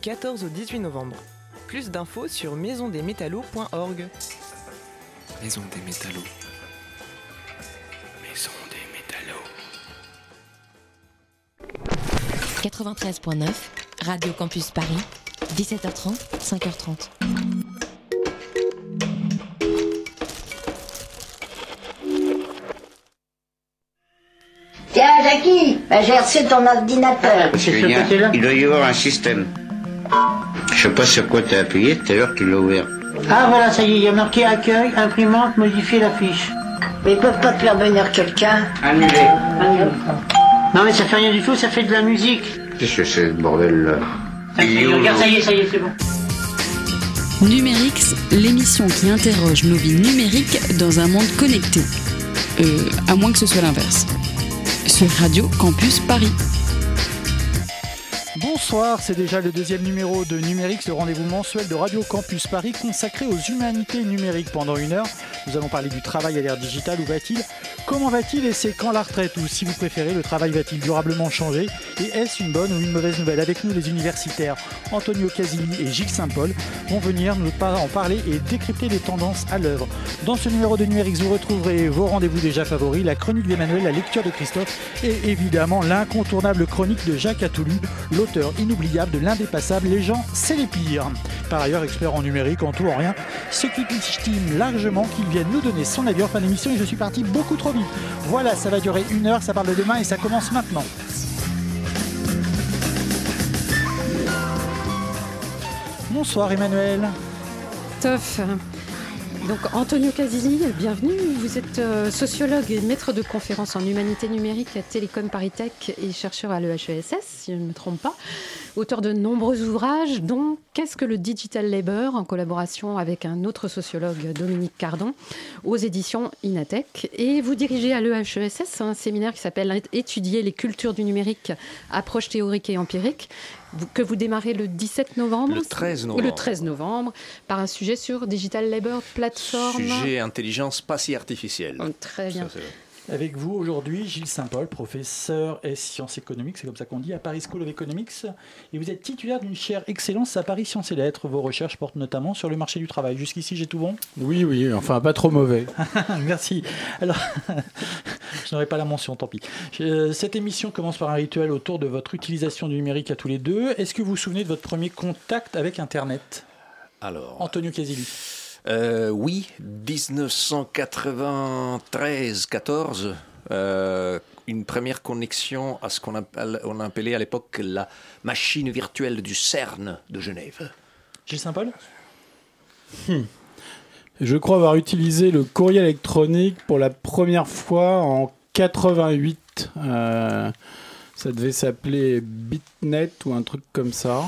14 au 18 novembre. Plus d'infos sur maisondesmétallos.org. Maison des métallos. Maison des métallos. 93.9, Radio Campus Paris, 17h30, 5h30. Tiens, Jackie, j'ai reçu ton ordinateur. Julien, il doit y avoir un système. Je sais pas sur quoi t'as appuyé tout à l'heure qu'il l'a ouvert. Ah voilà, ça y est, il y a marqué accueil, imprimante, modifier la fiche. Mais ils peuvent pas te faire venir quelqu'un. Annulé. Non mais ça fait rien du tout, ça fait de la musique. Qu'est-ce que c'est ce bordel là Ça y est, regarde, ça y est, ça y est, c'est bon. Numérix, l'émission qui interroge nos vies numériques dans un monde connecté. Euh, à moins que ce soit l'inverse. Sur Radio Campus Paris. Bonsoir, c'est déjà le deuxième numéro de Numérix, le rendez-vous mensuel de Radio Campus Paris consacré aux humanités numériques. Pendant une heure, nous allons parler du travail à l'ère digitale. Où va-t-il Comment va-t-il Et c'est quand la retraite Ou si vous préférez, le travail va-t-il durablement changer Et est-ce une bonne ou une mauvaise nouvelle Avec nous, les universitaires Antonio Casilli et Gilles Saint-Paul vont venir nous en parler et décrypter les tendances à l'œuvre. Dans ce numéro de Numérix, vous retrouverez vos rendez-vous déjà favoris, la chronique d'Emmanuel, la lecture de Christophe et évidemment l'incontournable chronique de Jacques Attoulu, l'auteur inoubliable de l'indépassable Les gens, c'est les pires. Par ailleurs, expert en numérique, en tout, en rien, ce qui estime largement qu'il vienne nous donner son avis en fin d'émission et je suis parti beaucoup trop vite. Voilà, ça va durer une heure, ça parle de demain et ça commence maintenant. Bonsoir Emmanuel. Toff. Donc Antonio Casilli, bienvenue. Vous êtes euh, sociologue et maître de conférences en humanité numérique à Télécom Paris-Tech et chercheur à l'EHESS, si je ne me trompe pas. Auteur de nombreux ouvrages, dont Qu'est-ce que le digital labor en collaboration avec un autre sociologue, Dominique Cardon, aux éditions Inatech? Et vous dirigez à l'EHESS un séminaire qui s'appelle Étudier les cultures du numérique, approche théorique et empirique, que vous démarrez le 17 novembre. Le 13 novembre. Le 13 novembre, par un sujet sur digital labor, plateforme. Sujet intelligence spatiale artificielle. Oh, Très bien. Ça, Avec vous aujourd'hui, Gilles Saint-Paul, professeur et sciences économiques, c'est comme ça qu'on dit, à Paris School of Economics. Et vous êtes titulaire d'une chaire excellence à Paris Sciences et Lettres. Vos recherches portent notamment sur le marché du travail. Jusqu'ici, j'ai tout bon? Oui, oui, enfin pas trop mauvais. Merci. Alors, je n'aurai pas la mention, tant pis. Euh, Cette émission commence par un rituel autour de votre utilisation du numérique à tous les deux. Est-ce que vous vous souvenez de votre premier contact avec Internet? Alors, Antonio Casilli. Euh, oui, 1993-14, euh, une première connexion à ce qu'on on appelait à l'époque la machine virtuelle du CERN de Genève. Gilles Saint-Paul? Je crois avoir utilisé le courrier électronique pour la première fois en 88. Euh, ça devait s'appeler Bitnet ou un truc comme ça.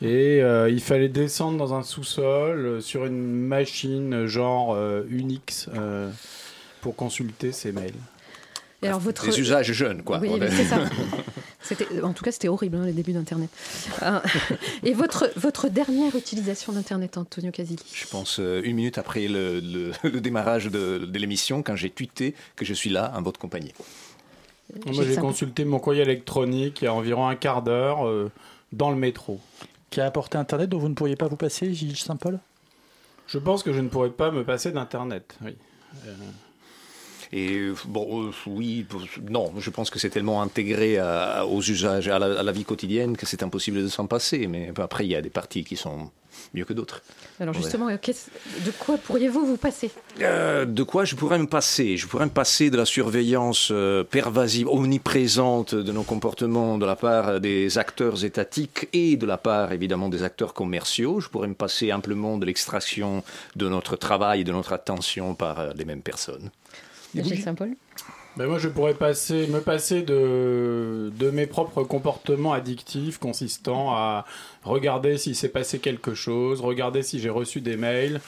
Et euh, il fallait descendre dans un sous-sol euh, sur une machine genre euh, Unix euh, pour consulter ses mails. Et alors votre... Des usages jeunes, quoi. Oui, c'est ça. En tout cas, c'était horrible, hein, les débuts d'Internet. Et votre, votre dernière utilisation d'Internet, Antonio Casilli? Je pense une minute après le, le- le démarrage de, de l'émission, quand j'ai tweeté que je suis là en votre compagnie. Moi, j'ai consulté mon courrier électronique il y a environ un quart d'heure euh, dans le métro. Qui a apporté Internet dont vous ne pourriez pas vous passer, Gilles Saint-Paul? Je pense que je ne pourrais pas me passer d'Internet. Oui. Et euh, bon, euh, oui, pour- non, je pense que c'est tellement intégré à- aux usages, à la, à la vie quotidienne que c'est impossible de s'en passer. Mais après, il y a des parties qui sont mieux que d'autres. Alors justement, euh, de quoi pourriez-vous vous passer? Euh, de quoi je pourrais me passer? Je pourrais me passer de la surveillance euh, pervasive, omniprésente de nos comportements de la part des acteurs étatiques et de la part évidemment des acteurs commerciaux. Je pourrais me passer amplement de l'extraction de notre travail et de notre attention par euh, les mêmes personnes. Gilles Saint-Paul Ben moi, je pourrais passer, me passer de, de mes propres comportements addictifs consistant à regarder s'il s'est passé quelque chose, regarder si j'ai reçu des mails,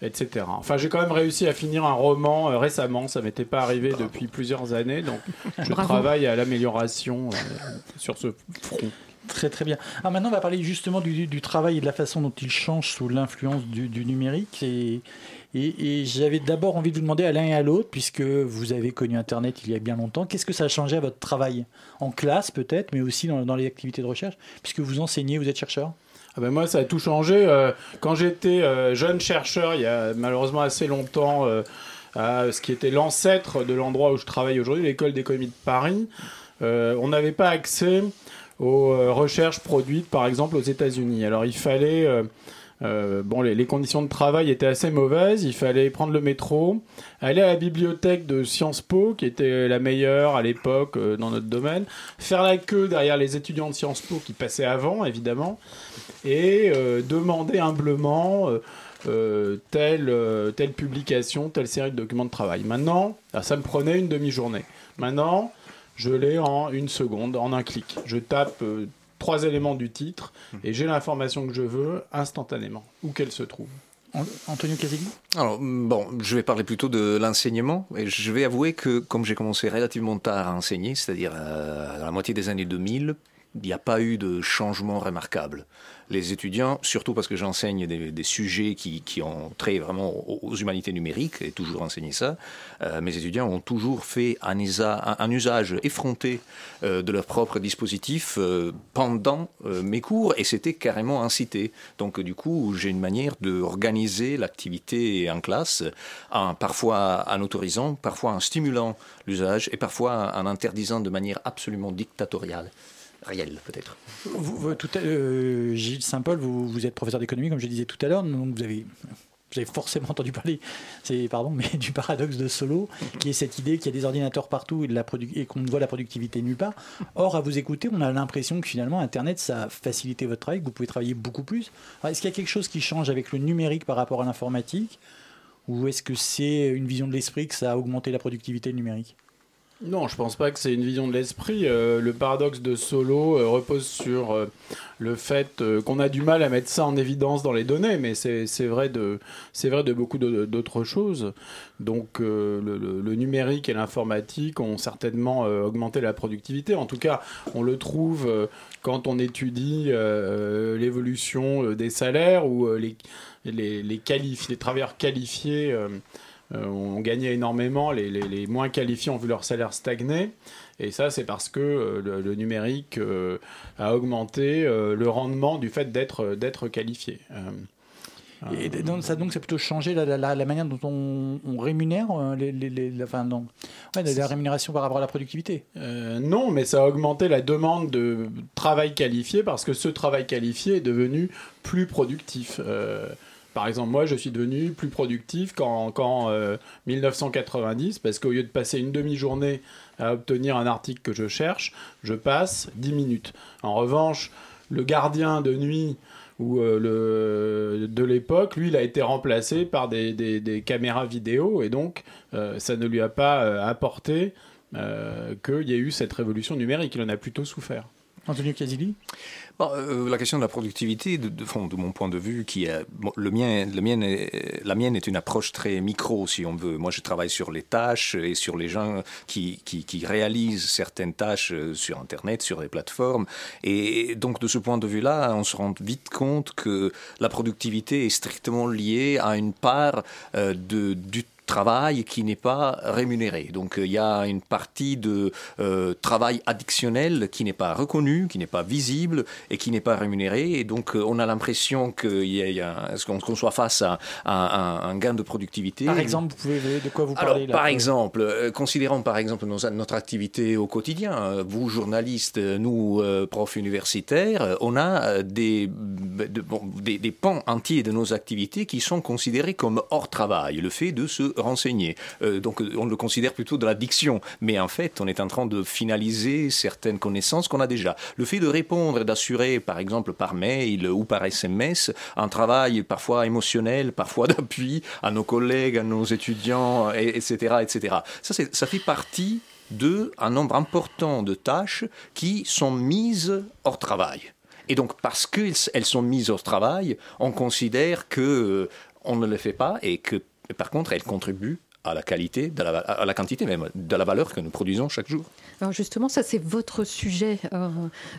etc. Enfin, j'ai quand même réussi à finir un roman euh, récemment. Ça m'était pas arrivé depuis plusieurs années, donc je Bravo. travaille à l'amélioration euh, sur ce front. Très très bien. Alors maintenant, on va parler justement du, du travail et de la façon dont il change sous l'influence du, du numérique. Et, et, j'avais d'abord envie de vous demander à l'un et à l'autre, puisque vous avez connu Internet il y a bien longtemps, qu'est-ce que ça a changé à votre travail? En classe peut-être, mais aussi dans, les activités de recherche, puisque vous enseignez, vous êtes chercheur? Ah ben moi, ça a tout changé. Euh, quand j'étais euh, jeune chercheur, il y a malheureusement assez longtemps, euh, à ce qui était l'ancêtre de l'endroit où je travaille aujourd'hui, l'école d'économie de Paris, on n'avait pas accès aux recherches produites, par exemple, aux États-Unis. Alors il fallait... euh, bon, les, conditions de travail étaient assez mauvaises. Il fallait prendre le métro, aller à la bibliothèque de Sciences Po, qui était la meilleure à l'époque euh, dans notre domaine, faire la queue derrière les étudiants de Sciences Po qui passaient avant, évidemment, et euh, demander humblement telle, telle publication, telle série de documents de travail. Maintenant, ah, ça me prenait une demi-journée. Maintenant, je l'ai en une seconde, en un clic. Je tape trois éléments du titre et j'ai l'information que je veux instantanément, où qu'elle se trouve. Antonio Casigli Alors, bon, je vais parler plutôt de l'enseignement. Et je vais avouer que, comme j'ai commencé relativement tard à enseigner, c'est-à-dire euh, à la moitié des années 2000, il n'y a pas eu de changement remarquable. Les étudiants, surtout parce que j'enseigne des, sujets qui, qui ont trait vraiment aux, humanités numériques, et toujours enseigné ça, euh, mes étudiants ont toujours fait un, usage effronté euh, de leur propre dispositif euh, pendant mes cours, et c'était carrément incité. Donc du coup, j'ai une manière d'organiser l'activité en classe, parfois en autorisant, parfois en stimulant l'usage, et parfois en interdisant de manière absolument dictatoriale. Réelle, peut-être. Euh, Gilles Saint-Paul, vous, êtes professeur d'économie, comme je disais tout à l'heure, donc vous avez, forcément entendu parler, du paradoxe de Solo, qui est cette idée qu'il y a des ordinateurs partout et, et qu'on ne voit la productivité nulle part. Or, à vous écouter, on a l'impression que finalement, Internet, ça a facilité votre travail, que vous pouvez travailler beaucoup plus. Est-ce qu'il y a quelque chose qui change avec le numérique par rapport à l'informatique, ou est-ce que c'est une vision de l'esprit que ça a augmenté la productivité numérique? Non, je pense pas que c'est une vision de l'esprit. Euh, le paradoxe de Solo euh, repose sur euh, le fait qu'on a du mal à mettre ça en évidence dans les données, mais c'est vrai de vrai beaucoup d'autres choses. Donc le, numérique et l'informatique ont certainement augmenté la productivité. En tout cas, on le trouve quand on étudie l'évolution des salaires ou les les les travailleurs qualifiés. Euh, ont gagné énormément, les, les- les moins qualifiés ont vu leur salaire stagner. Et ça, c'est parce que euh, le, le numérique euh, a augmenté le rendement du fait d'être qualifié. Et donc, ça, donc, c'est plutôt changer la, la- la- la manière dont on, on rémunère les, les- les- la, enfin, non. Ouais, la, la rémunération par rapport à la productivité. Euh, non, mais ça a augmenté la demande de travail qualifié parce que ce travail qualifié est devenu plus productif. Euh, par exemple, moi, je suis devenu plus productif qu'en euh, 1990 parce qu'au lieu de passer une demi-journée à obtenir un article que je cherche, je passe 10 minutes. En revanche, le gardien de nuit ou euh, de l'époque, lui, il a été remplacé par des, caméras vidéo et donc euh, ça ne lui a pas euh, apporté euh, qu'il y ait eu cette révolution numérique. Il en a plutôt souffert. Antonio Casilli euh, la question de la productivité, de, mon point de vue, qui est, le mien, le mien la mienne est une approche très micro, si on veut. Moi, je travaille sur les tâches et sur les gens qui réalisent certaines tâches euh, sur Internet, sur les plateformes. Et donc, de ce point de vue-là, on se rend vite compte que la productivité est strictement liée à une part euh, de, du travail qui n'est pas rémunéré. Donc euh, il y a une partie de euh, travail additionnel qui n'est pas reconnu, qui n'est pas visible et qui n'est pas rémunéré. Et donc euh, on a l'impression qu'il y a, il y a un- qu'on qu'on soit face à, à un, un gain de productivité. Par exemple, vous pouvez de quoi vous Alors, parlez là par exemple, euh, considérons par exemple nos- notre activité au quotidien. Vous, journalistes, nous, euh, profs universitaires, on a des, de- bon, des, des pans entiers de nos activités qui sont considérés comme hors travail. Le fait de se renseigner. Euh, donc, euh, on le considère plutôt de l'addiction. Mais en fait, on est en train de finaliser certaines connaissances qu'on a déjà. Le fait de répondre et d'assurer, par exemple, par mail ou par SMS, un travail parfois émotionnel, parfois d'appui à nos collègues, à nos étudiants, et- etc., etc. Ça, ça fait partie de un nombre important de tâches qui sont mises hors travail. Et donc, parce qu'elles elles sont mises hors travail, on considère que euh, on ne le fait pas et que, par contre, elles contribuent à la qualité, de la, à la quantité même, de la valeur que nous produisons chaque jour. Alors justement, ça c'est votre sujet euh,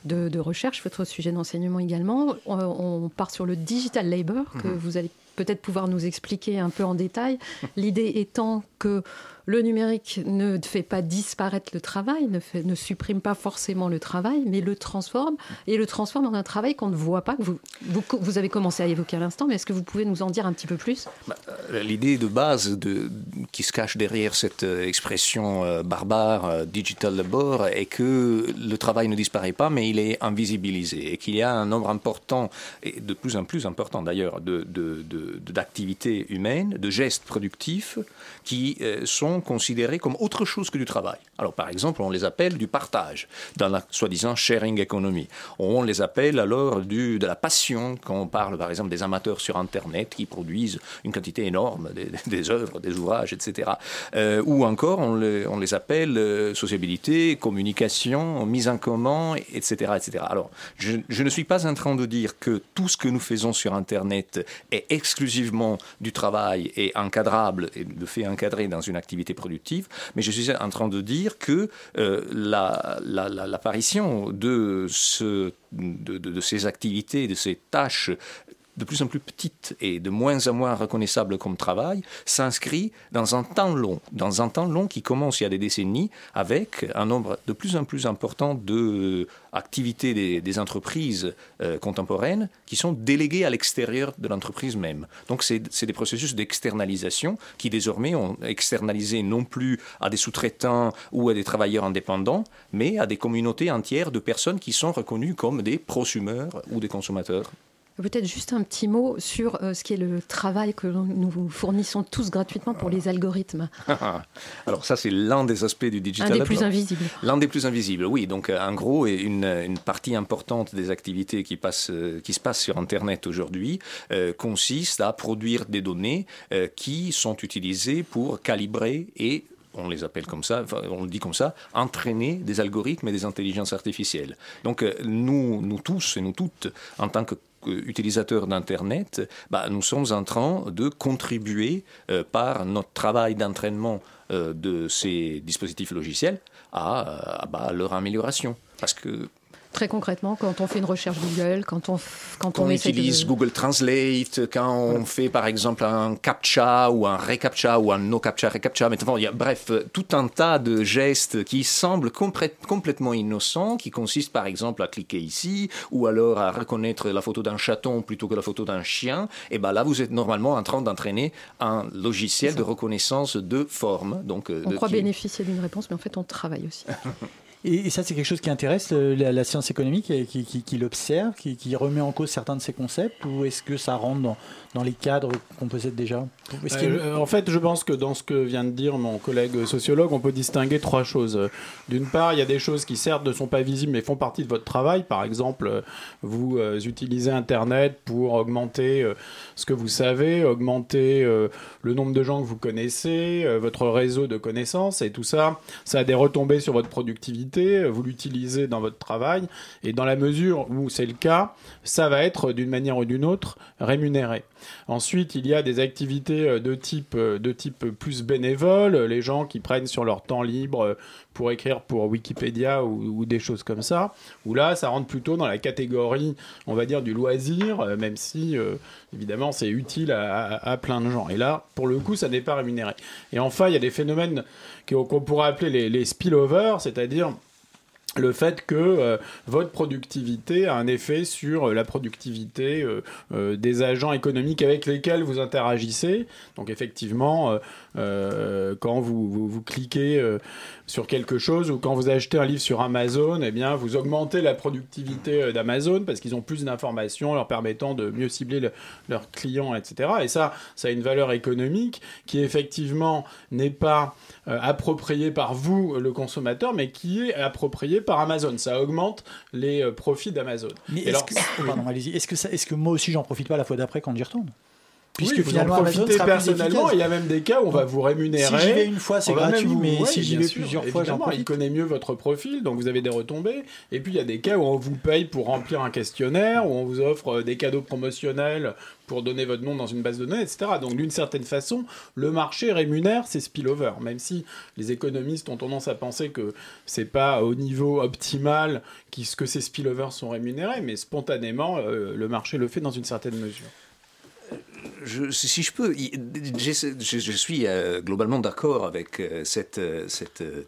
de, de recherche, votre sujet d'enseignement également. On, on part sur le digital labor que Mhm. vous allez peut-être pouvoir nous expliquer un peu en détail. L'idée étant que le numérique ne fait pas disparaître le travail, ne, supprime pas forcément le travail, mais le transforme. Et le transforme en un travail qu'on ne voit pas, vous, avez commencé à évoquer à l'instant, mais est-ce que vous pouvez nous en dire un petit peu plus? Euh, L'idée de base qui se cache derrière cette euh, expression euh, barbare digital labor est que le travail ne disparaît pas, mais il est invisibilisé et qu'il y a un nombre important, et de plus en plus important d'ailleurs, d'activités humaines, de gestes productifs qui euh, considérés comme autre chose que du travail. Alors par exemple, on les appelle du partage dans la soi-disant sharing economy. On les appelle alors du, de la passion quand on parle par exemple des amateurs sur Internet qui produisent une quantité énorme des, des œuvres, des ouvrages, etc. Euh, ou encore on, les- on les appelle euh, sociabilité, communication, mise en commun, etc. etc. Alors je, je ne suis pas en train de dire que tout ce que nous faisons sur Internet est exclusivement du travail et encadrable et de fait encadré dans une activité productive, mais je suis en train de dire que euh, la- la- la- l'apparition de ces activités, de ces tâches de plus en plus petites et de moins en moins reconnaissables comme travail, s'inscrit dans un temps long, dans un temps long qui commence il y a des décennies avec un nombre de plus en plus important de activités des, entreprises euh, contemporaines qui sont déléguées à l'extérieur de l'entreprise même. Donc c'est des processus d'externalisation qui désormais ont externalisé non plus à des sous-traitants ou à des travailleurs indépendants, mais à des communautés entières de personnes qui sont reconnues comme des prosumeurs ou des consommateurs. Peut-être juste un petit mot sur euh, ce qui est le travail que nous fournissons tous gratuitement pour les algorithmes. Alors ça, c'est l'un des aspects du digital. Un des plus invisibles. L'un des plus invisibles, oui. Donc euh, en gros, une, une partie importante des activités qui, passent, euh, qui se passent sur Internet aujourd'hui euh, consiste à produire des données euh, qui sont utilisées pour calibrer et on les appelle comme ça, enfin, on le dit comme ça, entraîner des algorithmes et des intelligences artificielles. Donc nous, nous tous et nous toutes, en tant que utilisateurs d'Internet, bah, nous sommes en train de contribuer euh, par notre travail d'entraînement euh, de ces dispositifs logiciels à, euh, bah, leur amélioration. Parce que Très concrètement, quand on fait une recherche Google, quand on, f- quand quand on utilise de... Google Translate, quand on fait par exemple un captcha ou un recaptcha ou un no captcha recaptcha, maintenant il y a bref tout un tas de gestes qui semblent complè- complètement innocents, qui consistent par exemple à cliquer ici ou alors à reconnaître la photo d'un chaton plutôt que la photo d'un chien. Et ben là vous êtes normalement en train d'entraîner un logiciel de reconnaissance de forme. Donc euh, On de- croit bénéficier d'une réponse, mais en fait on travaille aussi. Et, ça, c'est quelque chose qui intéresse la, science économique, qui, l'observe, qui, qui remet en cause certains de ces concepts, ou est-ce que ça rentre dans, dans les cadres qu'on possède déjà Euh, en fait, je pense que dans ce que vient de dire mon collègue sociologue, on peut distinguer trois choses. D'une part, il y a des choses qui certes ne sont pas visibles mais font partie de votre travail. Par exemple, vous euh, utilisez Internet pour augmenter euh, ce que vous savez, augmenter le nombre de gens que vous connaissez, votre réseau de connaissances, et tout ça, ça a des retombées sur votre productivité. Vous l'utilisez dans votre travail, et dans la mesure où c'est le cas, ça va être d'une manière ou d'une autre rémunéré. Ensuite, il y a des activités euh, de type, euh, de type plus bénévole, les gens qui prennent sur leur temps libre euh, pour écrire pour Wikipédia ou, des choses comme ça, où là, ça rentre plutôt dans la catégorie, on va dire, du loisir, même si, évidemment, c'est utile à, plein de gens. Et là, pour le coup, ça n'est pas rémunéré. Et enfin, il y a des phénomènes qu'on pourrait appeler les spillovers, c'est-à-dire le fait que euh, votre productivité a un effet sur euh, la productivité euh, des agents économiques avec lesquels vous interagissez. Donc effectivement, quand vous, vous, cliquez sur quelque chose ou quand vous achetez un livre sur Amazon, eh bien, vous augmentez la productivité d'Amazon parce qu'ils ont plus d'informations leur permettant de mieux cibler le- leurs clients, etc. Et ça, ça a une valeur économique qui effectivement n'est pas appropriée par vous, le consommateur, mais qui est appropriée par Amazon. Ça augmente les euh, profits d'Amazon. Mais est-ce alors- que, pardon, allez-y. Est-ce que, ça- est-ce que moi aussi j'en profite pas la fois d'après quand j'y retourne? Puisque Oui, vous en finalement, Amazon sera personnellement. Il y a même des cas où on va vous rémunérer. Si j'y vais une fois, c'est gratuit, vous- mais ouais, si j'y vais sûr, plusieurs fois, j'en Il connaît mieux votre profil, donc vous avez des retombées. Et puis il y a des cas où on vous paye pour remplir un questionnaire, où on vous offre euh, des cadeaux promotionnels pour donner votre nom dans une base de données, etc. Donc d'une certaine façon, le marché rémunère ces spillover, même si les économistes ont tendance à penser que c'est pas au niveau optimal que ces spillovers sont rémunérés, mais spontanément, euh, le marché le fait dans une certaine mesure. Si je peux, je, suis euh, globalement d'accord avec euh, cette, euh,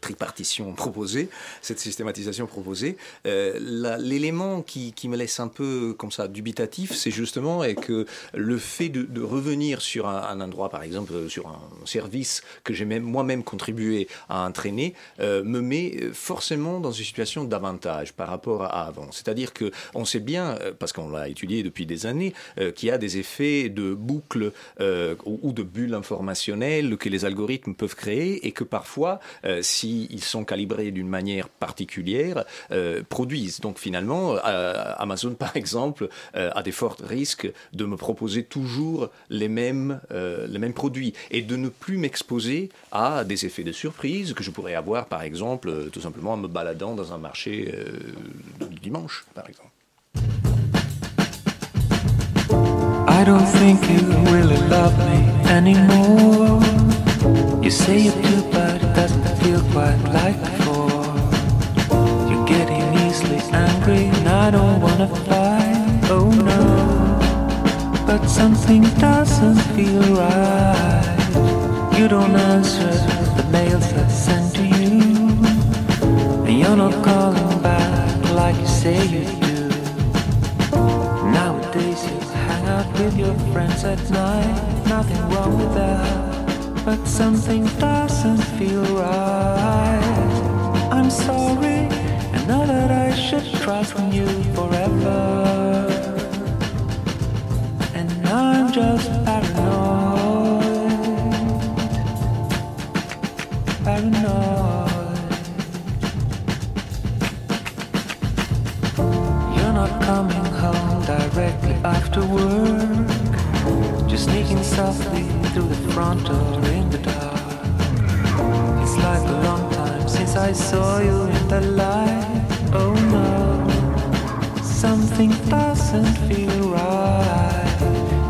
tripartition proposée, cette systématisation proposée. L'élément qui, me laisse un peu comme ça dubitatif, c'est justement est que le fait de, revenir sur un, endroit, par exemple, sur un service que j'ai même moi-même contribué à entraîner, me met forcément dans une situation d'avantage par rapport à avant. C'est-à-dire que on sait bien, parce qu'on l'a étudié depuis des années, qu'il y a des effets de boucle euh, ou, de bulles informationnelles que les algorithmes peuvent créer et que parfois, euh, s'ils sont calibrés d'une manière particulière, euh, produisent. Donc finalement, euh, Amazon, par exemple, a des forts risques de me proposer toujours les mêmes, les mêmes produits et de ne plus m'exposer à des effets de surprise que je pourrais avoir, par exemple, tout simplement en me baladant dans un marché du dimanche, par exemple. Don't think you really love me anymore. You say you do, but it doesn't feel quite like before. You're getting easily angry, and I don't wanna fight. Oh no, but something doesn't feel right. You don't answer the mails I send to you, and you're not calling back like you say you do. Out with your friends at night, nothing wrong with that. But something doesn't feel right. I'm sorry, I know that I should trust in you forever. And I'm just paranoid. Paranoid. You're sneaking softly through the front door in the dark. It's like a long time since I saw you in the light. Oh no, something doesn't feel right.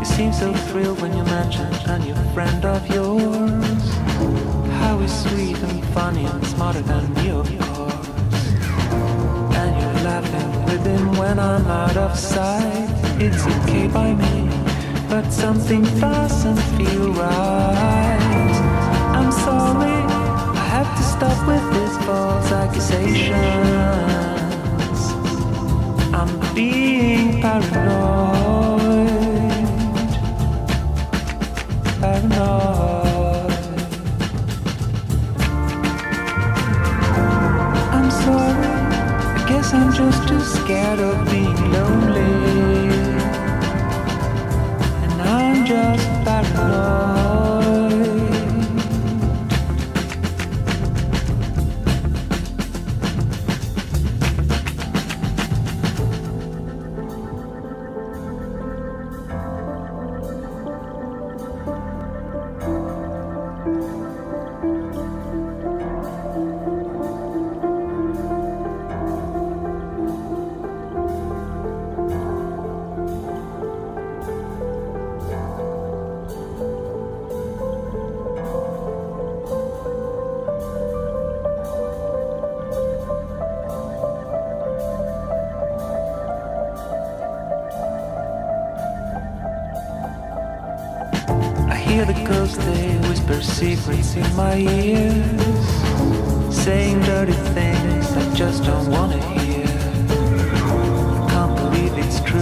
You seem so thrilled when you mention a new friend of yours. How he's sweet and funny and smarter than you, of course. And you're laughing with him when I'm out of sight. It's okay by me, but something doesn't feel right. I'm sorry, I have to stop with these false accusations. I'm being paranoid. Paranoid. I'm sorry, I guess I'm just too scared of being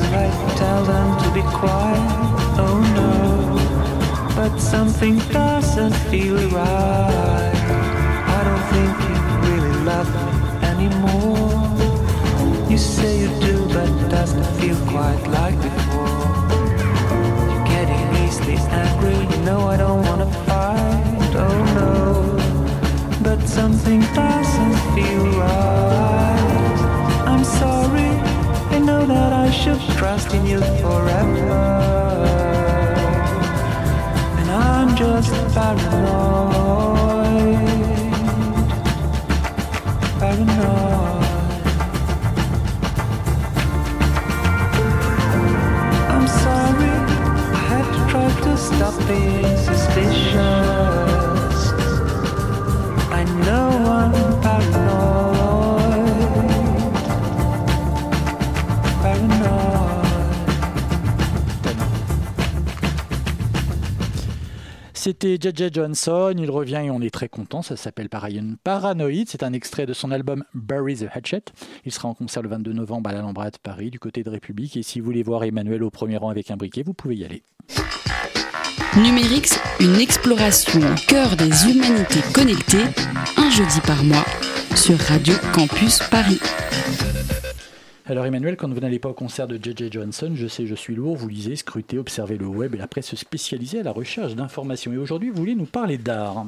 I tell them to be quiet, oh no, but something doesn't feel right. I don't think you really love me anymore. You say you do, but it doesn't feel quite like before. You're getting easily angry, you know I don't wanna fight, oh no. But something doesn't feel right. Should trust in you forever. And I'm just paranoid. Paranoid. I'm sorry, I had to try to stop being suspicious. C'était JJ Johnson, il revient et on est très content, ça s'appelle Paranoid, c'est un extrait de son album Bury the Hatchet. Il sera en concert le 22 novembre à l'Alhambra de Paris, du côté de République, et si vous voulez voir Emmanuel au premier rang avec un briquet, vous pouvez y aller. Numérix, une exploration au cœur des humanités connectées, un jeudi par mois, sur Radio Campus Paris. Alors Emmanuel, quand vous n'allez pas au concert de JJ Johnson, je sais, je suis lourd, vous lisez, scrutez, observez le web et la presse spécialisée à la recherche d'informations. Et aujourd'hui, vous voulez nous parler d'art.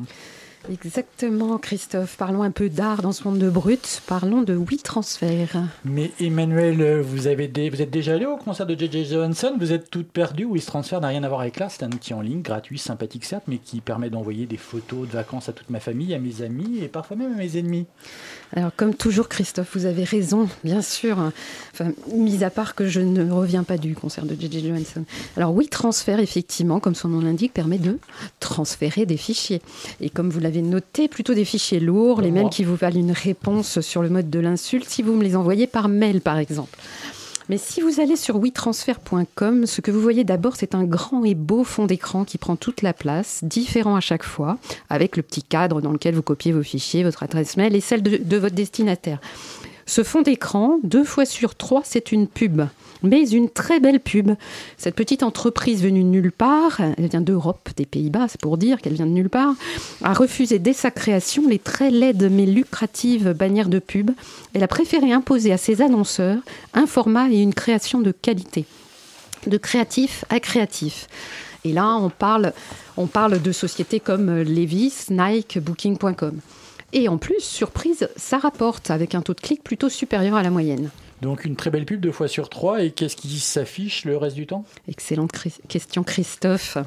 Exactement, Christophe. Parlons un peu d'art dans ce monde de brut. Parlons de WeTransfer. Mais Emmanuel, vous, avez des- vous êtes déjà allé au concert de JJ Johnson Vous êtes toute perdue WeTransfer n'a rien à voir avec l'art. C'est un outil en ligne, gratuit, sympathique certes, mais qui permet d'envoyer des photos de vacances à toute ma famille, à mes amis et parfois même à mes ennemis. Alors, comme toujours, Christophe, vous avez raison, bien sûr. Enfin, mis à part que je ne reviens pas du concert de J.J. Johansson. Alors, oui, transfert, effectivement, comme son nom l'indique, permet de transférer des fichiers. Et comme vous l'avez noté, plutôt des fichiers lourds, les mêmes qui vous valent une réponse sur le mode de l'insulte si vous me les envoyez par mail, par exemple. Mais si vous allez sur WeTransfer.com, ce que vous voyez d'abord, c'est un grand et beau fond d'écran qui prend toute la place, différent à chaque fois, avec le petit cadre dans lequel vous copiez vos fichiers, votre adresse mail et celle de, de votre destinataire. Ce fond d'écran, deux fois sur trois, c'est une pub. Mais une très belle pub. Cette petite entreprise venue de nulle part, elle vient d'Europe, des Pays-Bas, c'est pour dire qu'elle vient de nulle part, a refusé dès sa création les très laides mais lucratives bannières de pub. Elle a préféré imposer à ses annonceurs un format et une création de qualité de créatif à créatif. Et là, on parle, on parle de sociétés comme Levi's, Nike, Booking.com. Et en plus, surprise, ça rapporte avec un taux de clic plutôt supérieur à la moyenne. Donc une très belle pub deux fois sur trois. Et qu'est-ce qui s'affiche le reste du temps? Excellente question, Christophe.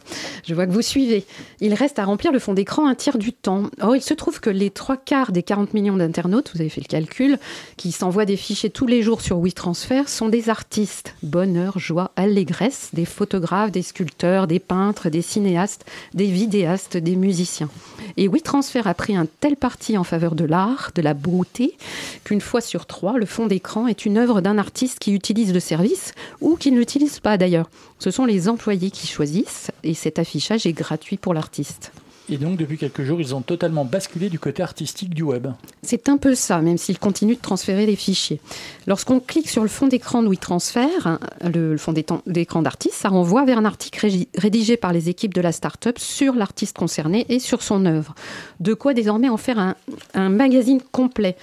Je vois que vous suivez. Il reste à remplir le fond d'écran un tiers du temps. Or, il se trouve que les trois quarts des 40 millions d'internautes, vous avez fait le calcul, qui s'envoient des fichiers tous les jours sur WeTransfer, sont des artistes. Bonheur, joie, allégresse, des photographes, des sculpteurs, des peintres, des cinéastes, des vidéastes, des musiciens. Et WeTransfer a pris un tel parti en faveur de l'art, de la beauté, qu'une fois sur trois, le fond d'écran est une œuvre d'un artiste qui utilise le service ou qui ne l'utilise pas d'ailleurs. Ce sont les employés qui choisissent et cet affichage est gratuit pour l'artiste. Et donc depuis quelques jours, ils ont totalement basculé du côté artistique du web. C'est un peu ça, même s'il continue de transférer les fichiers. Lorsqu'on clique sur le fond d'écran de WeTransfer, hein, le, fond d'écran d'artiste, ça renvoie vers un article rédigé par les équipes de la start-up sur l'artiste concerné et sur son œuvre. De quoi désormais en faire un, un magazine complet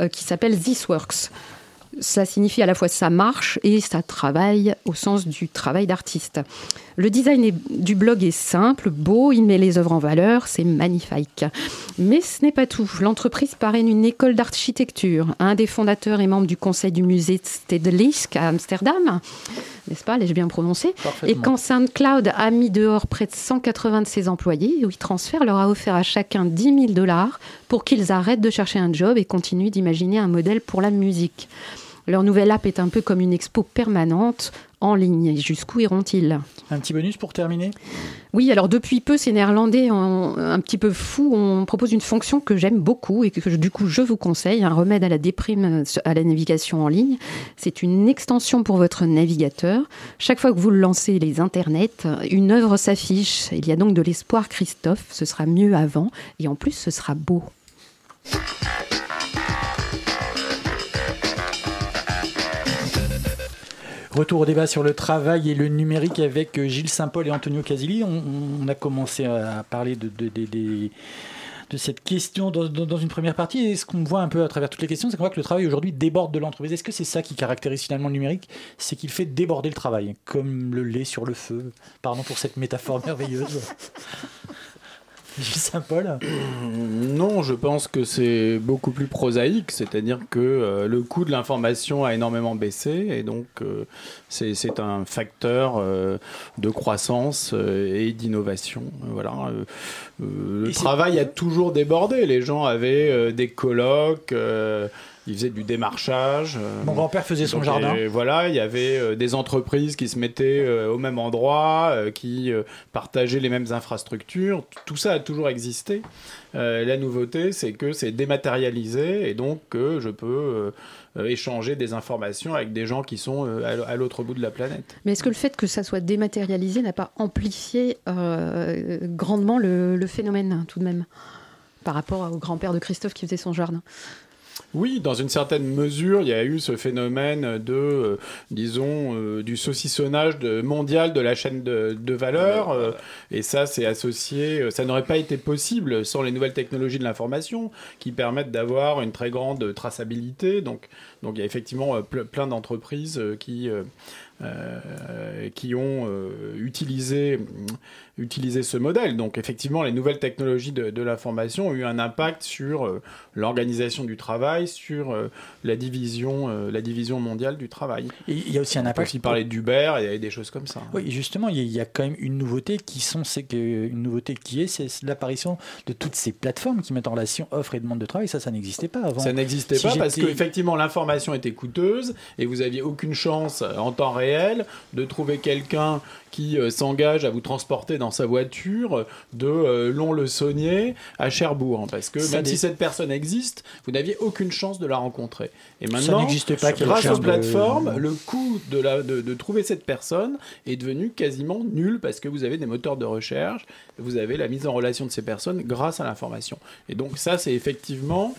euh, qui s'appelle This Works. Ça signifie à la fois ça marche et ça travaille au sens du travail d'artiste. Le design du blog est simple, beau, il met les œuvres en valeur, c'est magnifique. Mais ce n'est pas tout. L'entreprise parraine une école d'architecture. Un des fondateurs est membre du conseil du musée Stedelijk à Amsterdam. N'est-ce pas L'ai-je bien prononcé Et quand SoundCloud a mis dehors près de 180 de ses employés, WeTransfer leur a offert à chacun 10 000 dollars pour qu'ils arrêtent de chercher un job et continuent d'imaginer un modèle pour la musique. Leur nouvelle app est un peu comme une expo permanente en ligne. Jusqu'où iront-ils? Un petit bonus pour terminer? Oui, alors depuis peu, ces Néerlandais un petit peu fous, on propose une fonction que j'aime beaucoup et que du coup je vous conseille, un remède à la déprime euh, à la navigation en ligne. C'est une extension pour votre navigateur. Chaque fois que vous lancez les internets, une œuvre s'affiche. Il y a donc de l'espoir, Christophe. Ce sera mieux avant et en plus ce sera beau. Retour au débat sur le travail et le numérique avec euh, Gilles Saint-Paul et Antonio Casilli. On, a commencé à parler de, cette question dans- dans une première partie. Et ce qu'on voit un peu à travers toutes les questions, c'est qu'on voit que le travail aujourd'hui déborde de l'entreprise. Est-ce que c'est ça qui caractérise finalement le numérique? C'est qu'il fait déborder le travail, comme le lait sur le feu. Pardon pour cette métaphore merveilleuse. Gilles Saint-Paul Non, je pense que c'est beaucoup plus prosaïque, c'est-à-dire que euh, le coût de l'information a énormément baissé et donc euh, c'est un facteur euh, de croissance euh, et d'innovation. Voilà. Euh, euh, le Et travail a toujours débordé. Les gens avaient euh, des colloques. Ils faisaient du démarchage. euh, Mon grand-père faisait son donc, jardin. et voilà, il y avait euh, des entreprises qui se mettaient euh, au même endroit, euh, qui euh, partageaient les mêmes infrastructures. Tout ça a toujours existé. Euh, la nouveauté, c'est que c'est dématérialisé et donc que je peux euh, euh, échanger des informations avec des gens qui sont euh, à l'autre bout de la planète. Mais est-ce que le fait que ça soit dématérialisé n'a pas amplifié euh, grandement le, le phénomène, tout de même, par rapport au grand-père de Christophe qui faisait son jardin? Oui, dans une certaine mesure, il y a eu ce phénomène de, euh, disons, euh, du saucissonnage de- mondial de la chaîne de, de valeur. euh, et ça, c'est associé. Ça n'aurait pas été possible sans les nouvelles technologies de l'information qui permettent d'avoir une très grande traçabilité. Donc, donc il y a effectivement ple- plein d'entreprises qui. euh, qui ont euh, utilisé, utilisé ce modèle. Donc effectivement, les nouvelles technologies de, de l'information ont eu un impact sur euh, l'organisation du travail, sur euh, la, division, euh, la division mondiale du travail. Et il y a aussi un On peut impact. aussi parler d'Uber et des choses comme ça. Oui, justement, il y, a- quand même une nouveauté qui sont, c'est que une nouveauté qui est, c'est l'apparition de toutes ces plateformes qui mettent en relation offre et demande de travail. Ça, ça n'existait pas avant. Ça n'existait Si pas parce qu'effectivement l'information était coûteuse et vous aviez aucune chance en temps réel de trouver quelqu'un qui euh, s'engage à vous transporter dans sa voiture de euh, Lons-le-Saunier à Cherbourg. parce que Ça même si cette personne existe, vous n'aviez aucune chance de la rencontrer. Et maintenant, pas, grâce aux de- plateformes, le coût de, la, de, de trouver cette personne est devenu quasiment nul parce que vous avez des moteurs de recherche, vous avez la mise en relation de ces personnes grâce à l'information. Et donc ça, c'est effectivement,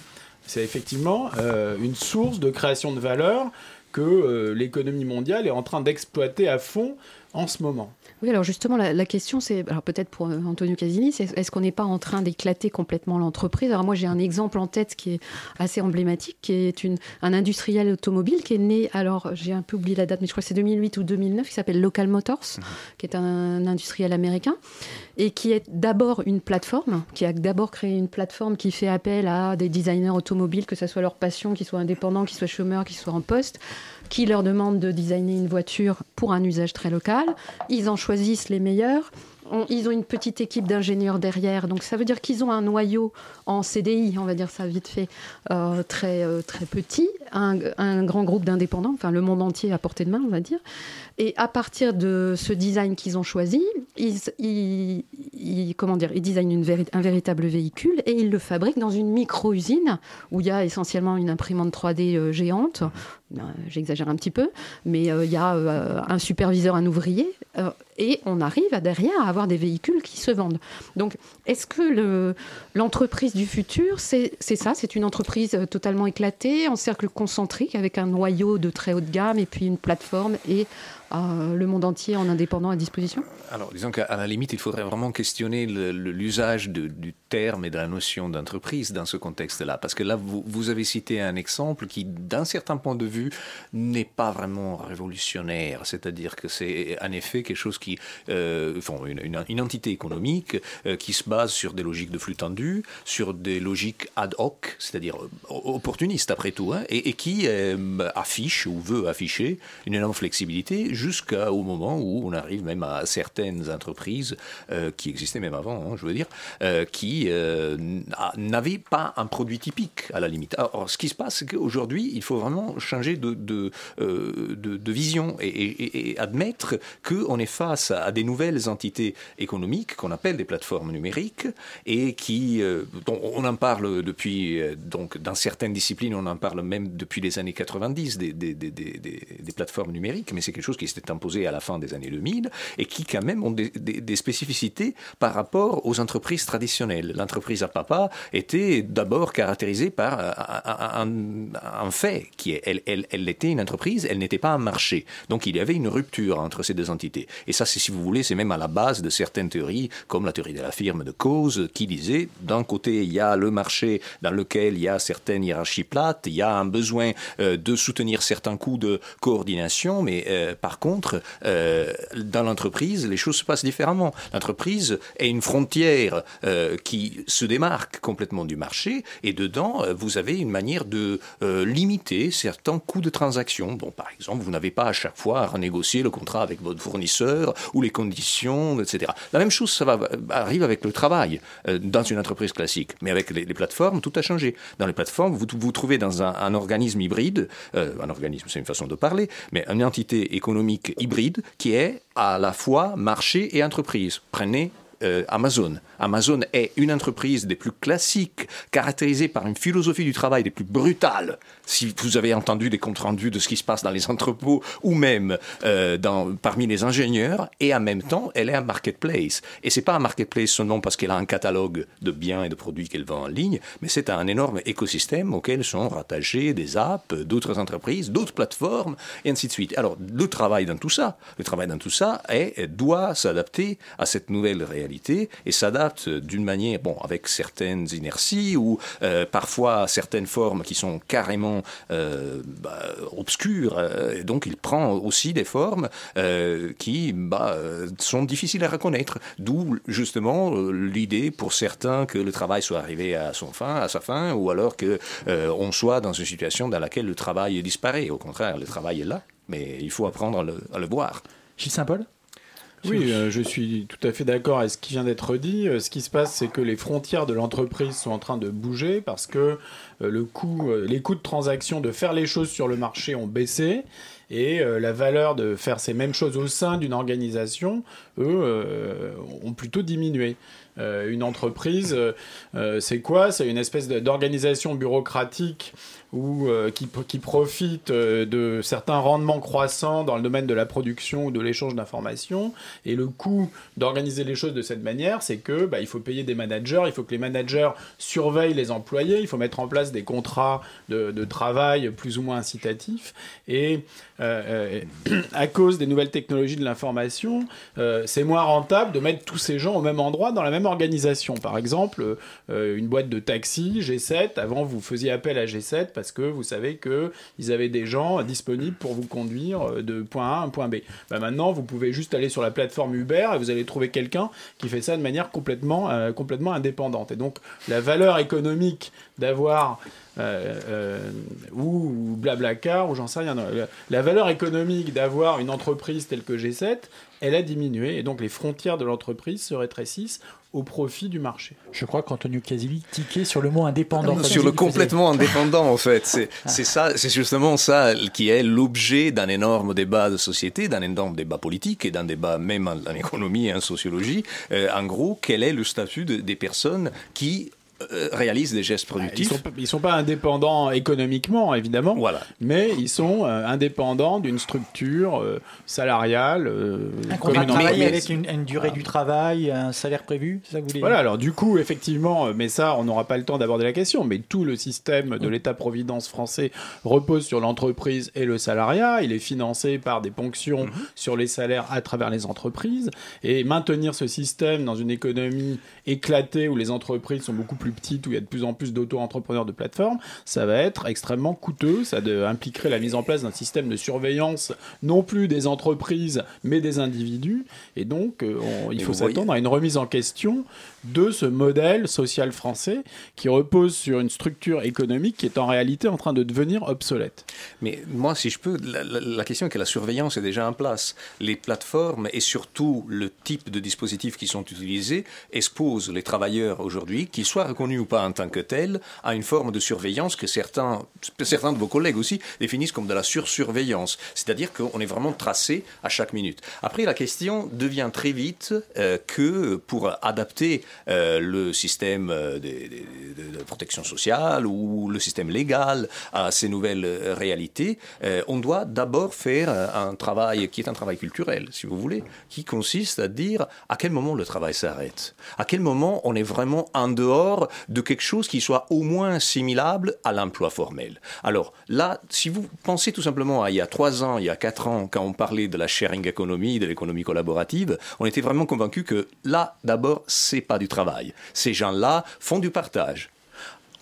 c'est effectivement euh, une source de création de valeur que euh, l'économie mondiale est en train d'exploiter à fond en ce moment. Oui, alors justement, la, la question, c'est, alors peut-être pour euh, Antonio Casini, c'est est-ce qu'on n'est pas en train d'éclater complètement l'entreprise? Alors moi, j'ai un exemple en tête qui est assez emblématique, qui est une, un industriel automobile qui est né, alors j'ai un peu oublié la date, mais je crois que c'est 2008 ou 2009, qui s'appelle Local Motors, qui est un industriel américain, et qui est d'abord une plateforme, qui a d'abord créé une plateforme qui fait appel à des designers automobiles, que ce soit leur passion, qu'ils soient indépendants, qu'ils soient chômeurs, qu'ils soient en poste, qui leur demandent de designer une voiture pour un usage très local. Ils en choisissent les meilleurs. Ils ont une petite équipe d'ingénieurs derrière, donc ça veut dire qu'ils ont un noyau en CDI, on va dire ça vite fait, euh, très, euh, très petit, un, grand groupe d'indépendants, enfin le monde entier à portée de main, on va dire. Et à partir de ce design qu'ils ont choisi, ils, designent un véritable véhicule et ils le fabriquent dans une micro-usine où il y a essentiellement une imprimante 3D euh, géante. Euh, J'exagère un petit peu, mais il y a un superviseur, un ouvrier, et on arrive à, derrière à avoir des véhicules qui se vendent. Donc, est-ce que le- l'entreprise du futur, c'est c'est ça? C'est une entreprise euh, totalement éclatée, en cercle concentrique, avec un noyau de très haut de gamme, et puis une plateforme, et le monde entier en indépendant à disposition Alors, disons qu'à la limite, il faudrait vraiment questionner l'usage du terme et de la notion d'entreprise dans ce contexte-là. Parce que là, vous, vous avez cité un exemple qui, d'un certain point de vue, n'est pas vraiment révolutionnaire. C'est-à-dire que c'est en effet quelque chose qui, euh, une, une- entité économique euh, qui se base sur des logiques de flux tendus, sur des logiques ad hoc, c'est-à-dire euh, opportunistes après tout, hein, et, et qui affiche ou veut afficher une énorme flexibilité jusqu'au moment où on arrive même à certaines entreprises euh, qui existaient même avant, hein, je veux dire, euh, qui euh, n'a- n'avaient pas un produit typique à la limite. Alors, ce qui se passe, c'est qu'aujourd'hui, il faut vraiment changer de, de, de- vision et, et- et admettre qu'on est face à des nouvelles entités économiques qu'on appelle des plateformes numériques et qui, on en parle depuis, donc dans certaines disciplines, on en parle même depuis les années 90 des, des, des, des, des- des plateformes numériques, mais c'est quelque chose qui s'était imposé à la fin des années 2000 et qui quand même ont des, spécificités par rapport aux entreprises traditionnelles. L'entreprise à papa était d'abord caractérisée par un, un- fait qui est, elle, elle, était une entreprise, elle n'était pas un marché. Donc il y avait une rupture entre ces deux entités. Et ça si vous voulez, c'est même à la base de certaines théories, comme la théorie de la firme de cause, qui disait, d'un côté, il y a le marché dans lequel il y a certaines hiérarchies plates, il y a un besoin euh, de soutenir certains coûts de coordination, mais euh, par contre, euh, dans l'entreprise, les choses se passent différemment. L'entreprise est une frontière euh, qui se démarque complètement du marché, et dedans, euh, vous avez une manière de limiter certains coûts de transaction. Bon, par exemple, vous n'avez pas à chaque fois à renégocier le contrat avec votre fournisseur ou les conditions, etc. La même chose, ça va, arrive avec le travail dans une entreprise classique, mais avec les, plateformes, tout a changé. Dans les plateformes, vous vous trouvez dans un, un organisme hybride, un organisme, c'est une façon de parler, mais une entité économique hybride qui est à la fois marché et entreprise. Prenez euh, Amazon. Amazon est une entreprise des plus classiques, caractérisée par une philosophie du travail des plus brutales. Si vous avez entendu des comptes rendus de ce qui se passe dans les entrepôts ou même euh, parmi les ingénieurs, et en même temps, elle est un marketplace. Et c'est pas un marketplace seulement parce qu'elle a un catalogue de biens et de produits qu'elle vend en ligne, mais c'est un énorme écosystème auquel sont rattachés des apps, d'autres entreprises, d'autres plateformes, et ainsi de suite. Alors, le travail dans tout ça, le travail dans tout ça est, doit s'adapter à cette nouvelle réalité et s'adapte d'une manière, bon, avec certaines inerties ou euh, parfois certaines formes qui sont carrément euh, bah, obscures. euh, et donc, il prend aussi des formes euh, qui bah, euh, sont difficiles à reconnaître. D'où justement euh, l'idée pour certains que le travail soit arrivé à son fin, à sa fin, ou alors que euh, on soit dans une situation dans laquelle le travail disparaît. Au contraire, le travail est là, mais il faut apprendre à le, à le voir. Gilles Saint-Paul? Oui, euh, je suis tout à fait d'accord avec ce qui vient d'être dit. Euh, Ce qui se passe, c'est que les frontières de l'entreprise sont en train de bouger parce que euh, le coût, les coûts de transaction de faire les choses sur le marché ont baissé et la valeur de faire ces mêmes choses au sein d'une organisation, eux, ont plutôt diminué. Une entreprise, c'est quoi? C'est une espèce d'organisation bureaucratique ou euh, qui, qui profite euh, de certains rendements croissants dans le domaine de la production ou de l'échange d'informations. Et le coût d'organiser les choses de cette manière, c'est que bah, il faut payer des managers, il faut que les managers surveillent les employés, il faut mettre en place des contrats de, de travail plus ou moins incitatifs. Et euh, à cause des nouvelles technologies de l'information, c'est moins rentable de mettre tous ces gens au même endroit dans la même organisation. Par exemple, une boîte de taxi G7, avant vous faisiez appel à G7 parce que vous savez qu'ils avaient des gens disponibles pour vous conduire euh, de point A à point B. Bah, maintenant, vous pouvez juste aller sur la plateforme Uber et vous allez trouver quelqu'un qui fait ça de manière complètement, euh, complètement indépendante. Et donc, la valeur économique d'avoir euh, euh, ou, ou Blablacar ou j'en sais rien. La valeur économique d'avoir une entreprise telle que G7, elle a diminué et donc les frontières de l'entreprise se rétrécissent au profit du marché. Je crois qu'Antonio Casilli tiquait sur le mot indépendant. comme Sur le faisait. complètement indépendant, en fait. C'est c'est ça, c'est justement ça qui est l'objet d'un énorme débat de société, d'un énorme débat politique et d'un débat même en, en économie et en sociologie. Euh, en gros, quel est le statut de- des personnes qui réalisent des gestes Ils productifs sont, ils sont pas indépendants économiquement, évidemment, mais ils sont euh, indépendants d'une structure euh, salariale. euh, Un contrat une de travail avec une, une durée du travail, un salaire prévu, c'est ça que vous voulez Voilà, alors du coup, effectivement, euh, mais ça, on n'aura pas le temps d'aborder la question, mais tout le système de l'État-providence français repose sur l'entreprise et le salariat. Il est financé par des ponctions sur les salaires à travers les entreprises. Et maintenir ce système dans une économie éclatée où les entreprises sont beaucoup plus petites, où il y a de plus en plus d'auto-entrepreneurs de plateformes, ça va être extrêmement coûteux. Ça de- impliquerait la mise en place d'un système de surveillance, non plus des entreprises, mais des individus. Et donc, euh, on- il faut voyez- s'attendre à une remise en question de ce modèle social français qui repose sur une structure économique qui est en réalité en train de devenir obsolète. Mais moi, si je peux, la, la- la question est que la surveillance est déjà en place. Les plateformes et surtout le type de dispositifs qui sont utilisés exposent les travailleurs aujourd'hui, qu'ils soient reconnus ou pas en tant que tels, à une forme de surveillance que certains, certains de vos collègues aussi définissent comme de la sursurveillance. C'est-à-dire qu'on est vraiment tracé à chaque minute. Après, la question devient très vite euh, que pour adapter euh, le système euh, de, protection sociale ou le système légal à ces nouvelles réalités, on doit d'abord faire un travail qui est un travail culturel, si vous voulez, qui consiste à dire à quel moment le travail s'arrête, à quel moment on est vraiment en dehors de quelque chose qui soit au moins assimilable à l'emploi formel. Alors là, si vous pensez tout simplement à il y a trois ans, il y a quatre ans, quand on parlait de la sharing economy, de l'économie collaborative, on était vraiment convaincu que là, d'abord, c'est pas du travail. Ces gens-là font du partage.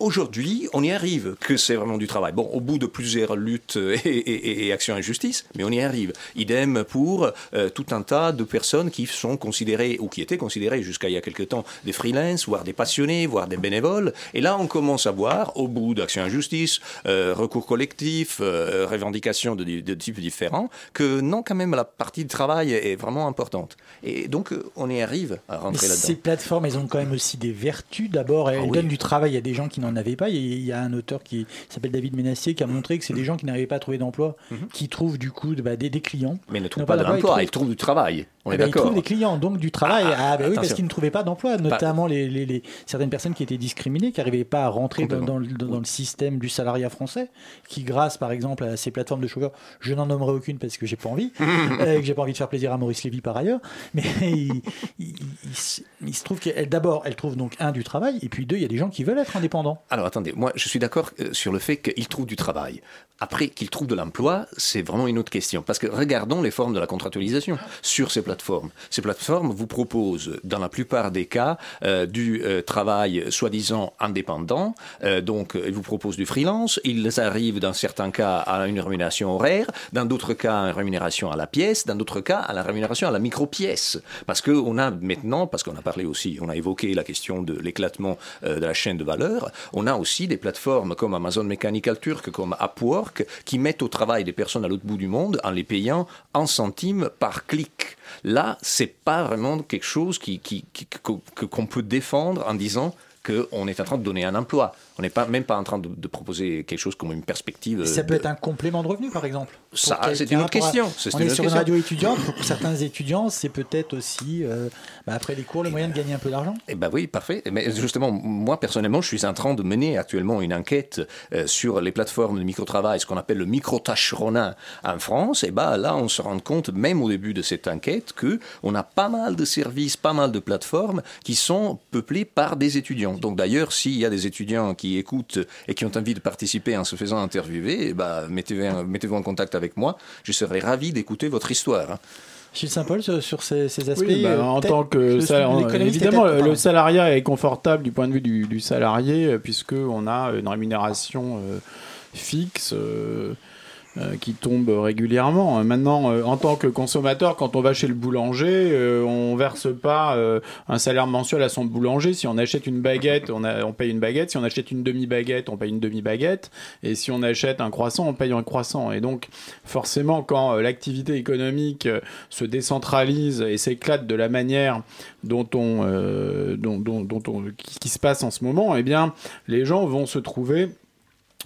Aujourd'hui, on y arrive, que c'est vraiment du travail. Bon, au bout de plusieurs luttes et, et- et actions en justice, mais on y arrive. Idem pour euh, tout un tas de personnes qui sont considérées, ou qui étaient considérées jusqu'à il y a quelque temps, des freelances, voire des passionnés, voire des bénévoles. Et là, on commence à voir, au bout d'actions en justice, euh, recours collectifs, euh, revendications de, de types différents, que non, quand même, la partie de travail est vraiment importante. Et donc, euh, on y arrive à rentrer là-dedans. ces plateformes, elles ont quand même aussi des vertus. D'abord, elles Ah oui. donnent du travail à des gens qui n'en avaient pas. Il y a un auteur qui s'appelle David Ménassier qui a montré que c'est des gens qui n'arrivaient pas à trouver d'emploi, qui trouvent du coup bah, des, des clients. Mais ils ne trouvent pas de d'emploi, ils ils trouvent du travail. On Eh est ben, ils trouvent des clients, donc du travail. Ah, Ah, bah oui, parce qu'ils ne trouvaient pas d'emploi, notamment les, les- les- certaines personnes qui étaient discriminées, qui n'arrivaient pas à rentrer dans, dans le, dans le système du salariat français, qui grâce par exemple à ces plateformes de chauffeurs, je n'en nommerai aucune parce que j'ai pas envie, euh, que j'ai pas envie de faire plaisir à Maurice Lévy par ailleurs, mais il, il- il se- il se trouve qu'elle d'abord, elle trouve donc un du travail, et puis deux, il y a des gens qui veulent être indépendants. Alors attendez, moi je suis d'accord euh, sur le fait qu'ils trouvent du travail. Après, qu'ils trouvent de l'emploi, c'est vraiment une autre question. Parce que regardons les formes de la contractualisation sur ces plateformes. Ces plateformes vous proposent, dans la plupart des cas, euh, du euh, travail soi-disant indépendant. Donc, ils vous proposent du freelance. Ils arrivent, dans certains cas, à une rémunération horaire. Dans d'autres cas, à une rémunération à la pièce. Dans d'autres cas, à la rémunération à la micro-pièce. Parce qu'on a maintenant, parce qu'on a parlé aussi, on a évoqué la question de l'éclatement de la chaîne de valeur, on a aussi des plateformes comme Amazon Mechanical Turk, comme Upwork, qui mettent au travail des personnes à l'autre bout du monde en les payant en centimes par clic. Là, c'est pas vraiment quelque chose qu'on peut défendre en disant qu'on est en train de donner un emploi. On n'est pas, même pas en train de, de proposer quelque chose comme une perspective. Ça peut être un complément de revenu, par exemple. Ça, c'est une autre question. On une est sur une question. radio étudiante. Pour certains étudiants, c'est peut-être aussi, euh, bah, après les cours, le moyen de gagner un peu d'argent. Eh ben oui, parfait. Mais justement, moi personnellement, je suis en train de mener actuellement une enquête euh, sur les plateformes de micro-travail, ce qu'on appelle le micro-tâcheronin en France. Et ben là, on se rend compte, même au début de cette enquête, que on a pas mal de services, pas mal de plateformes qui sont peuplées par des étudiants. Donc d'ailleurs, s'il y a des étudiants qui écoutent et qui ont envie de participer en se faisant interviewer, eh ben, mettez-vous en contact avec moi. Je serai ravi d'écouter votre histoire. hein. Gilles Saint-Paul, sur sur ces, ces aspects. Oui, bah, en tant que l'économiste évidemment, le salariat est confortable du point de vue du, du salarié euh, puisque on a une rémunération euh, fixe. euh, euh, qui tombe régulièrement. Maintenant, euh, en tant que consommateur, quand on va chez le boulanger, euh, on verse pas euh, un salaire mensuel à son boulanger. Si on achète une baguette, on, a- on paye une baguette. Si on achète une demi-baguette, on paye une demi-baguette. Et si on achète un croissant, on paye un croissant. Et donc, forcément, quand euh, l'activité économique euh, se décentralise et s'éclate de la manière dont on, euh, dont, dont- dont on- qui, qui se passe en ce moment, eh bien, les gens vont se trouver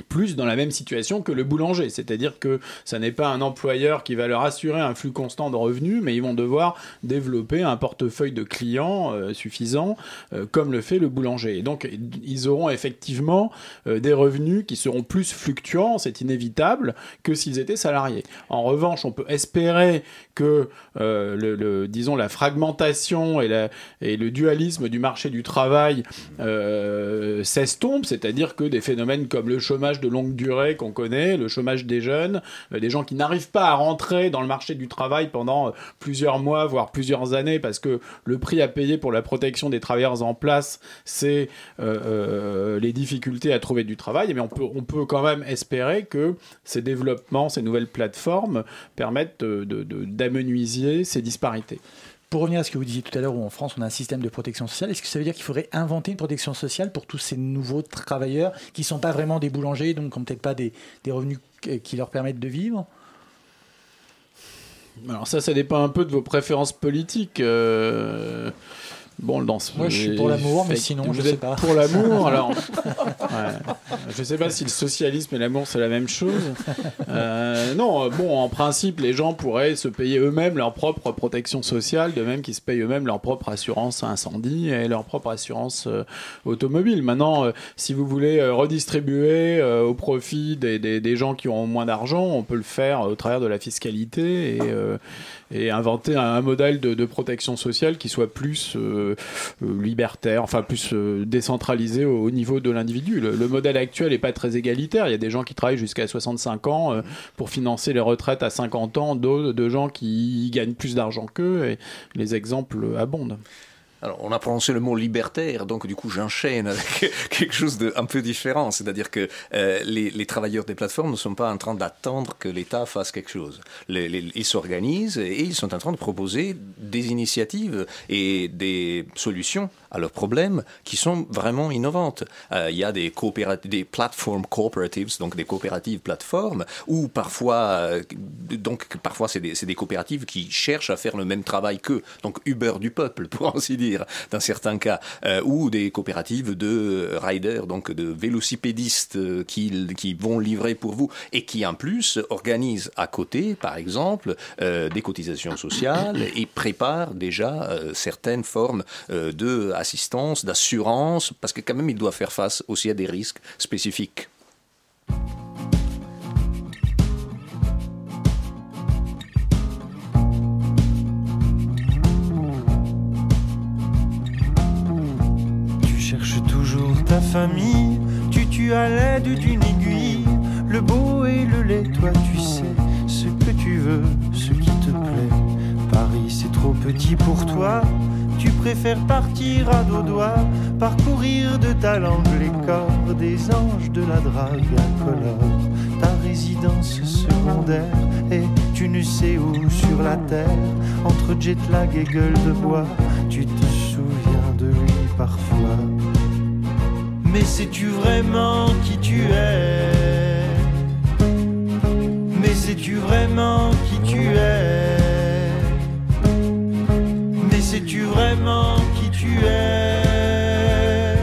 plus dans la même situation que le boulanger. C'est-à-dire que ça n'est pas un employeur qui va leur assurer un flux constant de revenus, mais ils vont devoir développer un portefeuille de clients euh, suffisant, euh, comme le fait le boulanger. Et donc, ils auront effectivement euh, des revenus qui seront plus fluctuants, c'est inévitable, que s'ils étaient salariés. En revanche, on peut espérer que, euh, le, disons, la fragmentation et, la- et le dualisme du marché du travail euh, s'estompent, c'est-à-dire que des phénomènes comme le chômage de longue durée qu'on connaît, le chômage des jeunes, euh, des gens qui n'arrivent pas à rentrer dans le marché du travail pendant euh, plusieurs mois, voire plusieurs années, parce que le prix à payer pour la protection des travailleurs en place, c'est les difficultés à trouver du travail. Mais on peut, on peut quand même espérer que ces développements, ces nouvelles plateformes permettent de- de- d'amenuiser ces disparités. Pour revenir à ce que vous disiez tout à l'heure, où en France on a un système de protection sociale, est-ce que ça veut dire qu'il faudrait inventer une protection sociale pour tous ces nouveaux travailleurs qui ne sont pas vraiment des boulangers, donc qui n'ont peut-être pas des, revenus qui qui leur permettent de vivre? Alors ça, ça dépend un peu de vos préférences politiques. euh, Bon. Moi, je suis pour l'amour, mais sinon, je sais pas. Pour l'amour, alors. Ouais. Je sais pas si le socialisme et l'amour c'est la même chose. Euh, non, bon, en principe, les gens pourraient se payer eux-mêmes leur propre protection sociale, de même qu'ils se payent eux-mêmes leur propre assurance incendie et leur propre assurance euh, automobile. Maintenant, euh, si vous voulez redistribuer au profit des, des- des gens qui ont moins d'argent, on peut le faire au travers de la fiscalité et, et inventer un, modèle de, protection sociale qui soit plus libertaire, enfin plus décentralisé au, niveau de l'individu. Le, le, modèle actuel n'est pas très égalitaire. Il y a des gens qui travaillent jusqu'à 65 ans pour financer les retraites à 50 ans, d'autres de gens qui gagnent plus d'argent qu'eux, et les exemples abondent. On a prononcé le mot libertaire, donc du coup j'enchaîne avec quelque chose d'un peu différent, c'est-à-dire que euh, les, travailleurs des plateformes ne sont pas en train d'attendre que l'État fasse quelque chose. ils s'organisent et ils sont en train de proposer des initiatives et des solutions à leurs problèmes qui sont vraiment innovantes. Euh, il y a des, des platform cooperatives, donc des coopératives plateformes, ou parfois, euh, donc parfois c'est des, des, coopératives qui cherchent à faire le même travail qu'eux, donc Uber du peuple, pour ainsi dire, dans certains cas, euh, ou des coopératives de riders, donc de vélocipédistes qui, qui vont livrer pour vous et qui en plus organisent à côté, par exemple, des cotisations sociales et préparent déjà certaines formes d'assistance, d'assurance, parce que quand même il doit faire face aussi à des risques spécifiques. Cherches toujours ta famille, tu tues à l'aide d'une aiguille, le beau et le lait, toi tu sais ce que tu veux, ce qui te plaît. Paris c'est trop petit pour toi. Tu préfères partir à dos doigts, parcourir de ta langue les corps des anges de la drague incolore. Ta résidence secondaire et tu ne sais où sur la terre, entre jet lag et gueule de bois, tu te souviens de lui parfois. Mais sais-tu vraiment qui tu es? Mais sais-tu vraiment qui tu es? Sais-tu vraiment qui tu es?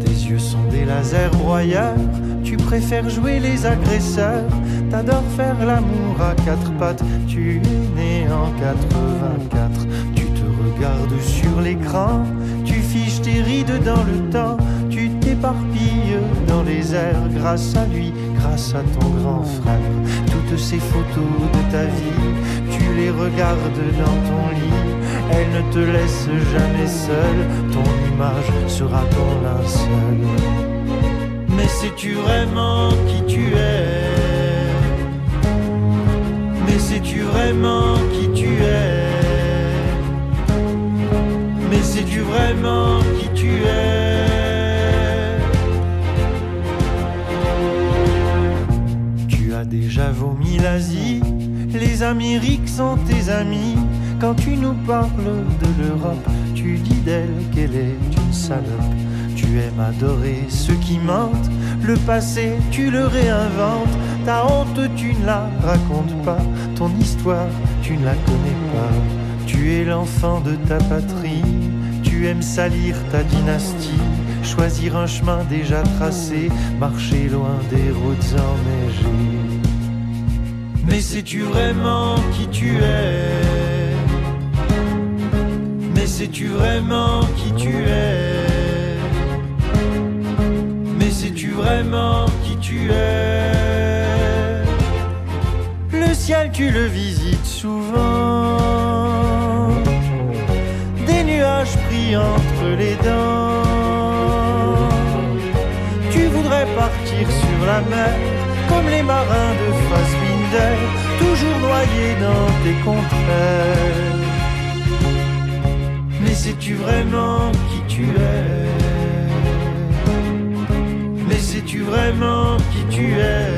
Tes yeux sont des lasers broyeurs, tu préfères jouer les agresseurs, t'adores faire l'amour à quatre pattes, tu es né en 84, tu te sur l'écran, tu fiches tes rides dans le temps, tu t'éparpilles dans les airs grâce à lui, grâce à ton grand frère. Toutes ces photos de ta vie, tu les regardes dans ton lit, elles ne te laissent jamais seul, ton image sera ton linceul. Mais sais-tu vraiment qui tu es? Mais sais-tu vraiment qui sais-tu vraiment qui tu es Tu as déjà vomi l'Asie les Amériques sont tes amis. Quand tu nous parles de l'Europe, tu dis d'elle qu'elle est une salope. Tu aimes adorer ceux qui mentent. Le passé, tu le réinventes. Ta honte, tu ne la racontes pas. Ton histoire, tu ne la connais pas. Tu es l'enfant de ta patrie. Tu aimes salir ta dynastie. Choisir un chemin déjà tracé. Marcher loin des routes enneigées. Mais sais-tu vraiment qui tu es? Mais sais-tu vraiment qui tu es? Mais sais-tu vraiment qui tu es? Le ciel tu le visites souvent entre les dents. Tu voudrais partir sur la mer comme les marins de Fassbinder toujours noyé dans tes contraires. Mais sais-tu vraiment qui tu es? Mais sais-tu vraiment qui tu es?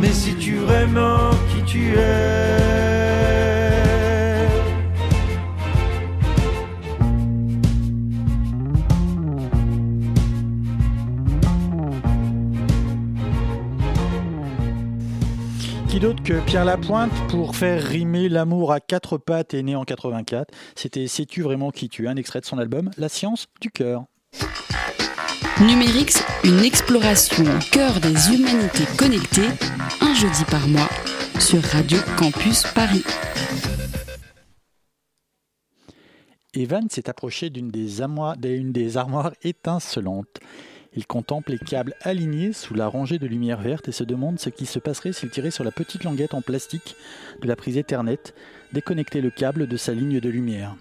Mais sais-tu vraiment qui tu es? D'autre que Pierre Lapointe pour faire rimer l'amour à quatre pattes et né en 84. C'était Sais-tu vraiment qui tu Un extrait de son album La science du cœur. Numérix, une exploration au cœur des humanités connectées, un jeudi par mois sur Radio Campus Paris. Evan s'est approché d'une des, des armoires étincelantes. Il contemple les câbles alignés sous la rangée de lumière verte et se demande ce qui se passerait s'il tirait sur la petite languette en plastique de la prise Ethernet, déconnectait le câble de sa ligne de lumière.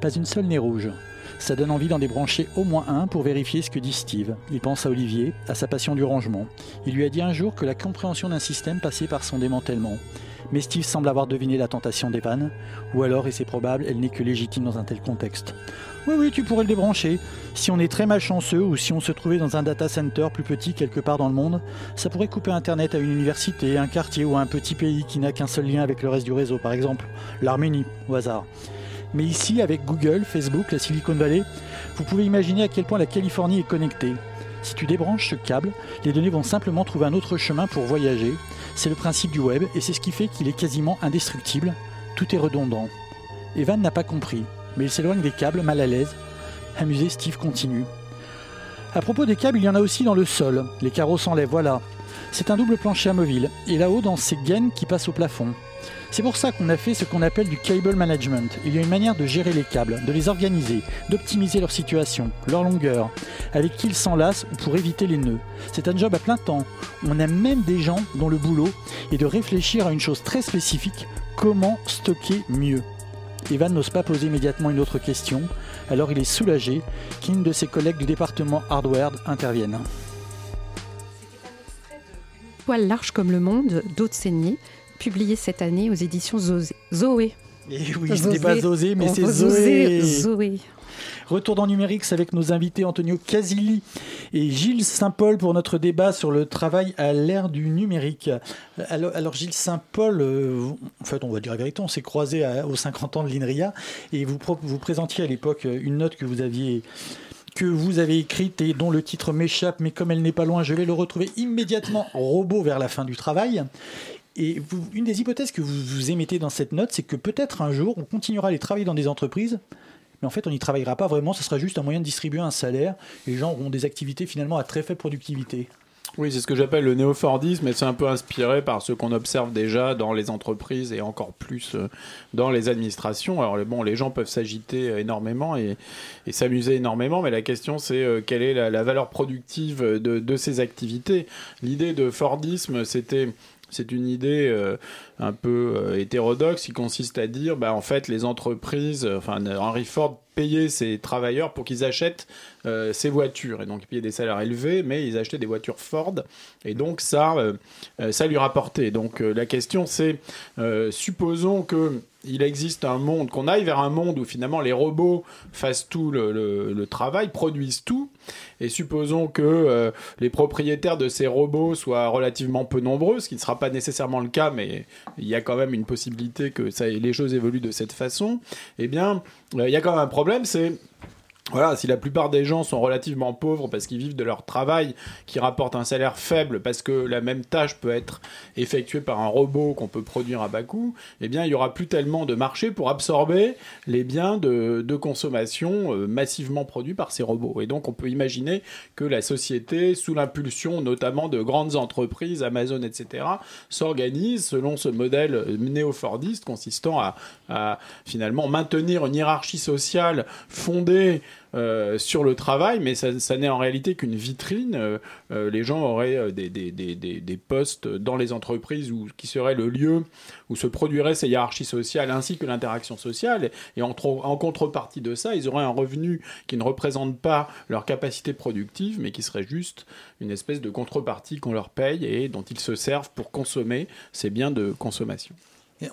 Pas une seule n'est rouge. Ça donne envie d'en débrancher au moins un pour vérifier ce que dit Steve. Il pense à Olivier, à sa passion du rangement. Il lui a dit un jour que la compréhension d'un système passait par son démantèlement. Mais Steve semble avoir deviné la tentation d'Evan, ou alors, et c'est probable, elle n'est que légitime dans un tel contexte. Oui, oui, tu pourrais le débrancher. Si on est très malchanceux ou si on se trouvait dans un data center plus petit quelque part dans le monde, ça pourrait couper Internet à une université, un quartier ou un petit pays qui n'a qu'un seul lien avec le reste du réseau, par exemple l'Arménie, au hasard. Mais ici, avec Google, Facebook, la Silicon Valley, vous pouvez imaginer à quel point la Californie est connectée. Si tu débranches ce câble, les données vont simplement trouver un autre chemin pour voyager. C'est le principe du web et c'est ce qui fait qu'il est quasiment indestructible. Tout est redondant. Evan n'a pas compris, mais il s'éloigne des câbles, mal à l'aise. Amusé, Steve continue. À propos des câbles, il y en a aussi dans le sol. Les carreaux s'enlèvent, voilà. C'est un double plancher amovible, et là-haut dans ces gaines qui passent au plafond. C'est pour ça qu'on a fait ce qu'on appelle du cable management. Il y a une manière de gérer les câbles, de les organiser, d'optimiser leur situation, leur longueur, avec qui ils s'enlacent ou pour éviter les nœuds. C'est un job à plein temps. On a même des gens dont le boulot est de réfléchir à une chose très spécifique, comment stocker mieux. Evan n'ose pas poser immédiatement une autre question, alors il est soulagé qu'une de ses collègues du département hardware intervienne. Poil large comme le monde, d'autres saignées, publié cette année aux éditions Zoé. Zoé. Et Eh oui, ce n'est pas Zosé, mais c'est Zoé. Zoé. Zoé. Retour dans Numérix avec nos invités Antonio Casilli et Gilles Saint-Paul pour notre débat sur le travail à l'ère du numérique. Alors, alors, Gilles Saint-Paul, euh, en fait on va dire la vérité, on s'est croisé à- aux 50 ans de l'INRIA et vous, vous présentiez à l'époque une note que vous aviez que vous avez écrite et dont le titre m'échappe, mais comme elle n'est pas loin, je vais le retrouver immédiatement robot vers la fin du travail. Et une des hypothèses que vous, émettez dans cette note, c'est que peut-être un jour, on continuera à aller travailler dans des entreprises, mais en fait, on n'y travaillera pas vraiment, ce sera juste un moyen de distribuer un salaire, et les gens auront des activités finalement à très faible productivité. Oui, c'est ce que j'appelle le néo-Fordisme, et c'est un peu inspiré par ce qu'on observe déjà dans les entreprises et encore plus euh, dans les administrations. Alors, bon, les gens peuvent s'agiter euh, énormément et, s'amuser énormément, mais la question c'est euh, quelle est la, valeur productive de ces activités? L'idée de Fordisme, c'était c'est une idée euh, un peu euh, hétérodoxe qui consiste à dire, bah, en fait, les entreprises, euh, enfin, Henry Ford payait ses travailleurs pour qu'ils achètent ces voitures. Et donc, ils payaient des salaires élevés, mais ils achetaient des voitures Ford. Et donc, ça, ça lui rapportait. Donc, la question, c'est, supposons que il existe un monde, qu'on aille vers un monde où finalement les robots fassent tout le, travail, produisent tout, et supposons que euh, les propriétaires de ces robots soient relativement peu nombreux, ce qui ne sera pas nécessairement le cas, mais il y a quand même une possibilité que ça, les choses évoluent de cette façon, eh bien, euh, il y a quand même un problème, c'est voilà, si la plupart des gens sont relativement pauvres parce qu'ils vivent de leur travail qui rapporte un salaire faible parce que la même tâche peut être effectuée par un robot qu'on peut produire à bas coût, eh bien il y aura plus tellement de marché pour absorber les biens de, consommation euh, massivement produits par ces robots. Et donc on peut imaginer que la société, sous l'impulsion notamment de grandes entreprises, Amazon, etc., s'organise selon ce modèle néo-fordiste consistant à, à finalement maintenir une hiérarchie sociale fondée euh, sur le travail, mais ça, n'est en réalité qu'une vitrine. Euh, euh, les gens auraient des, des, des, des, postes dans les entreprises où, qui serait le lieu où se produiraient ces hiérarchies sociales ainsi que l'interaction sociale. Et en, en contrepartie de ça, ils auraient un revenu qui ne représente pas leur capacité productive, mais qui serait juste une espèce de contrepartie qu'on leur paye et dont ils se servent pour consommer ces biens de consommation.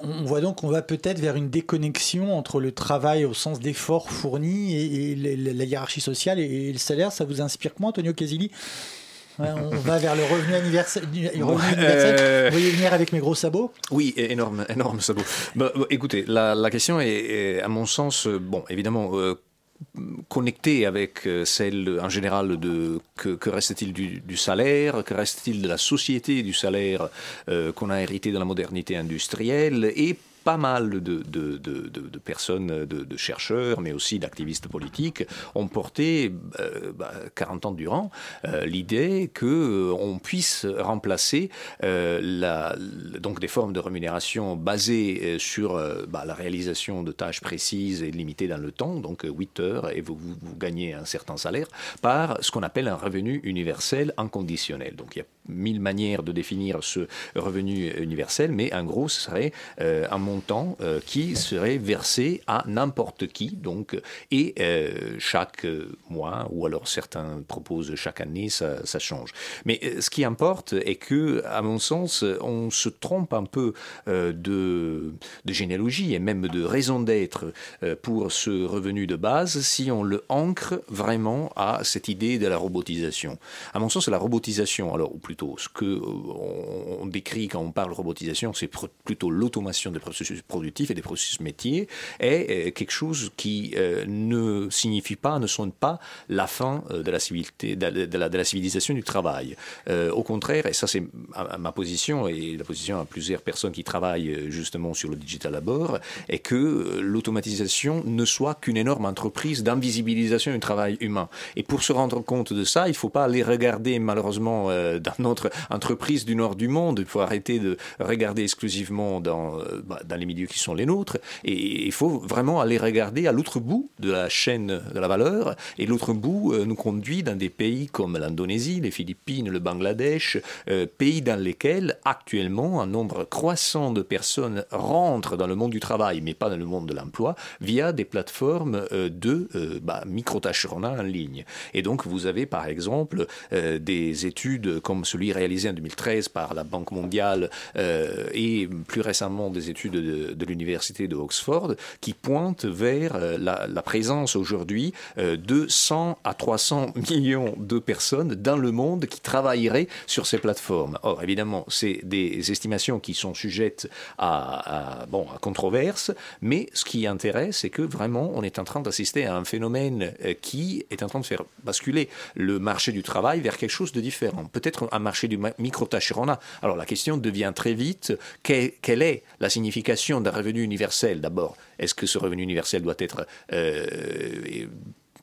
On voit donc qu'on va peut-être vers une déconnexion entre le travail au sens d'effort fourni et, et la, hiérarchie sociale et, le salaire. Ça vous inspire comment, Antonio Casilli Ouais, On va vers le revenu universel. euh, Vous voyez venir avec mes gros sabots? Oui, énorme, énorme sabot. Bah, bah, écoutez, la, la question est, est, à mon sens, euh, bon, évidemment, euh, connectée avec euh, celle en général de que, reste-t-il du, du salaire, que reste-t-il de la société du salaire euh, qu'on a hérité de la modernité industrielle et pas mal de, personnes, de, chercheurs, mais aussi d'activistes politiques, ont porté euh, bah, 40 ans durant euh, l'idée que euh, puisse remplacer la, donc des formes de rémunération basées sur bah, la réalisation de tâches précises et limitées dans le temps, donc euh, 8 heures, et vous, gagnez un certain salaire, par ce qu'on appelle un revenu universel inconditionnel. Mille manières de définir ce revenu universel, mais en gros, ce serait euh, un montant euh, qui serait versé à n'importe qui, donc, et euh, chaque mois, ou alors certains proposent chaque année, ça, change. Mais ce qui importe est que, à mon sens, on se trompe un peu de, généalogie et même de raison d'être pour ce revenu de base si on le ancre vraiment à cette idée de la robotisation. À mon sens, la robotisation, alors ou ce que euh, on, décrit quand on parle robotisation, c'est plutôt l'automation des processus productifs et des processus métiers, est quelque chose qui euh, ne signifie pas, ne sonne pas la fin euh, de la civilisation du travail. Au contraire, et ça c'est ma, position et la position à plusieurs personnes qui travaillent justement sur le digital labor, est que l'automatisation ne soit qu'une énorme entreprise d'invisibilisation du travail humain. Et pour se rendre compte de ça, il ne faut pas aller regarder malheureusement dans notre entreprise du nord du monde. Il faut arrêter de regarder exclusivement dans, euh, bah, dans les milieux qui sont les nôtres. Et il faut vraiment aller regarder à l'autre bout de la chaîne de la valeur. Et l'autre bout euh, nous conduit dans des pays comme l'Indonésie, les Philippines, le Bangladesh, euh, pays dans lesquels actuellement un nombre croissant de personnes rentrent dans le monde du travail, mais pas dans le monde de l'emploi, via des plateformes de bah, micro-tâcheronnat en ligne. Et donc vous avez par exemple des études comme celui réalisé en 2013 par la Banque mondiale euh, et plus récemment des études de, l'université de Oxford qui pointent vers euh, la, présence aujourd'hui euh, de 100 à 300 millions de personnes dans le monde qui travailleraient sur ces plateformes. Or, évidemment, c'est des estimations qui sont sujettes à, à, bon, à controverse, mais ce qui intéresse, c'est que vraiment, on est en train d'assister à un phénomène qui est en train de faire basculer le marché du travail vers quelque chose de différent. Peut-être un marché du micro-tâcheronnat. Alors, la question devient très vite, quelle, quelle est la signification d'un revenu universel? D'abord Est-ce que ce revenu universel doit être euh,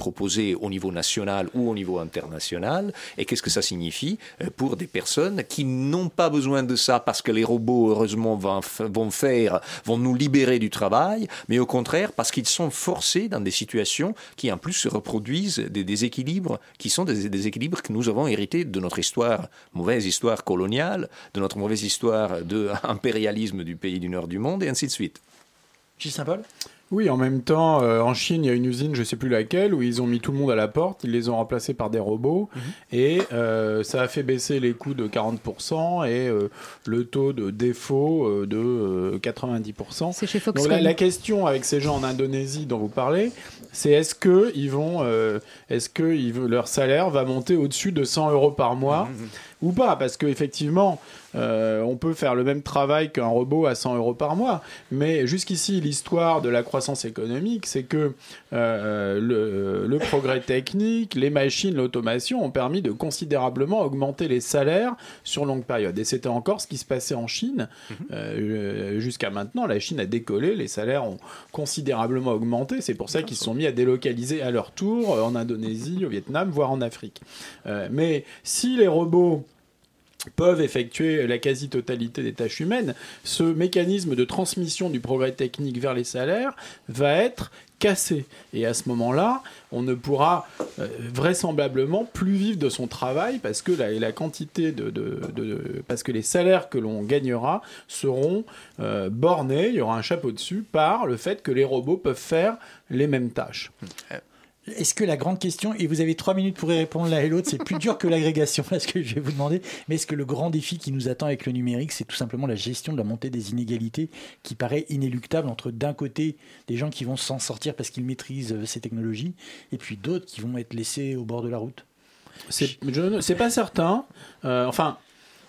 proposé au niveau national ou au niveau international et qu'est-ce que ça signifie euh, pour des personnes qui n'ont pas besoin de ça parce que les robots heureusement vont, vont faire vont nous libérer du travail mais au contraire parce qu'ils sont forcés dans des situations qui en plus se reproduisent des déséquilibres qui sont des déséquilibres que nous avons hérités de notre histoire mauvaise histoire coloniale de notre mauvaise histoire de impérialisme du pays du nord du monde et ainsi de suite. Gilles Saint-Paul? Oui, en même temps, euh, en Chine, il y a une usine, je sais plus laquelle, où ils ont mis tout le monde à la porte, ils les ont remplacés par des robots, et euh, ça a fait baisser les coûts de 40% et euh, le taux de défaut euh, de euh, 90%. C'est chez Donc Foxconn. la, la question avec ces gens en Indonésie dont vous parlez, c'est est-ce que ils vont, euh, est-ce que ils leur salaire va monter au-dessus de 100 euros par mois ou pas Parce qu'effectivement, euh, on peut faire le même travail qu'un robot à 100 euros par mois, mais jusqu'ici, l'histoire de la croissance économique, c'est que euh, le, le progrès technique, les machines, l'automation ont permis de considérablement augmenter les salaires sur longue période. Et c'était encore ce qui se passait en Chine. Euh, Jusqu'à maintenant, la Chine a décollé, les salaires ont considérablement augmenté. C'est pour ça qu'ils se sont mis à délocaliser à leur tour euh, en Indonésie, au Vietnam, voire en Afrique. Mais si les robots peuvent effectuer la quasi-totalité des tâches humaines, ce mécanisme de transmission du progrès technique vers les salaires va être cassé. Et à ce moment-là, on ne pourra euh, vraisemblablement plus vivre de son travail parce que la, quantité de, parce que les salaires que l'on gagnera seront euh, bornés, il y aura un chapeau dessus par le fait que les robots peuvent faire les mêmes tâches. Est-ce que la grande question, et vous avez trois minutes pour y répondre l'un et l'autre, c'est plus dur que l'agrégation, là, ce que je vais vous demander, mais est-ce que le grand défi qui nous attend avec le numérique, c'est tout simplement la gestion de la montée des inégalités qui paraît inéluctable entre d'un côté des gens qui vont s'en sortir parce qu'ils maîtrisent euh, ces technologies, et puis d'autres qui vont être laissés au bord de la route? C'est pas certain. Euh, enfin,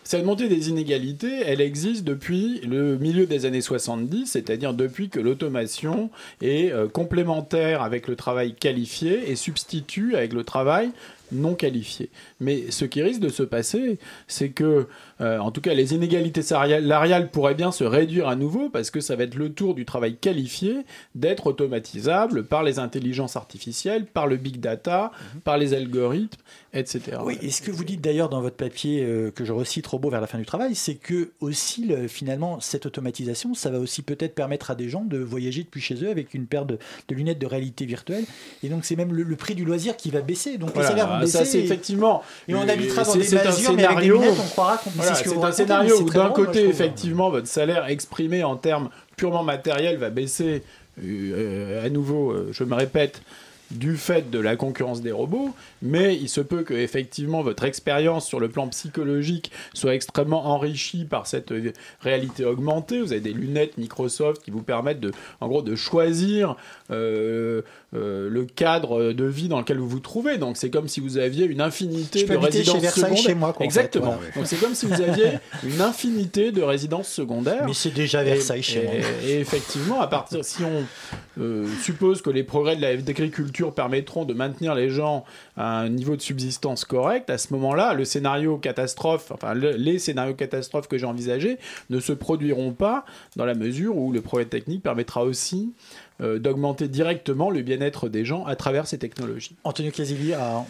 cette montée des inégalités, elle existe depuis le milieu des années 70, c'est-à-dire depuis que l'automation est euh, complémentaire avec le travail qualifié et substitue avec le travail non qualifiés. Mais ce qui risque de se passer, c'est que, euh, en tout cas, les inégalités salariales pourraient bien se réduire à nouveau parce que ça va être le tour du travail qualifié d'être automatisable par les intelligences artificielles, par le big data, Mhm. par les algorithmes, etc. Oui, et ce que vous dites d'ailleurs dans votre papier euh, que je recite robot vers la fin du travail, c'est que aussi le- finalement cette automatisation, ça va aussi peut-être permettre à des gens de voyager depuis chez eux avec une paire de, de lunettes de réalité virtuelle. Et donc c'est même le, le prix du loisir qui va baisser. Donc Voilà, les salaires vont baisser. ça c'est effectivement. Et on habitera dans des masures, mais avec des scénario- lunettes, on croira qu'on Voilà, sait ce que c'est un scénario où d'un côté, effectivement, votre salaire exprimé en termes purement matériels va baisser. euh, à nouveau, euh, je me répète, du fait de la concurrence des robots, mais il se peut que effectivement votre expérience sur le plan psychologique soit extrêmement enrichie par cette euh, réalité augmentée. Vous avez des lunettes Microsoft qui vous permettent de, en gros, de choisir euh, euh, le cadre de vie dans lequel vous vous trouvez. Donc c'est comme si vous aviez une infinité de résidences chez Versailles secondaires. chez moi, quoi, en fait, Exactement. voilà. Donc c'est comme si vous aviez une infinité de résidences secondaires. Mais c'est déjà Versailles chez moi. Et effectivement, à partir, si on euh, suppose que les progrès de l'agriculture permettront de maintenir les gens à un niveau de subsistance correct, à ce moment-là, le scénario catastrophe, enfin le- les scénarios catastrophes que j'ai envisagés ne se produiront pas dans la mesure où le progrès technique permettra aussi d'augmenter directement le bien-être des gens à travers ces technologies. Antonio Casilli a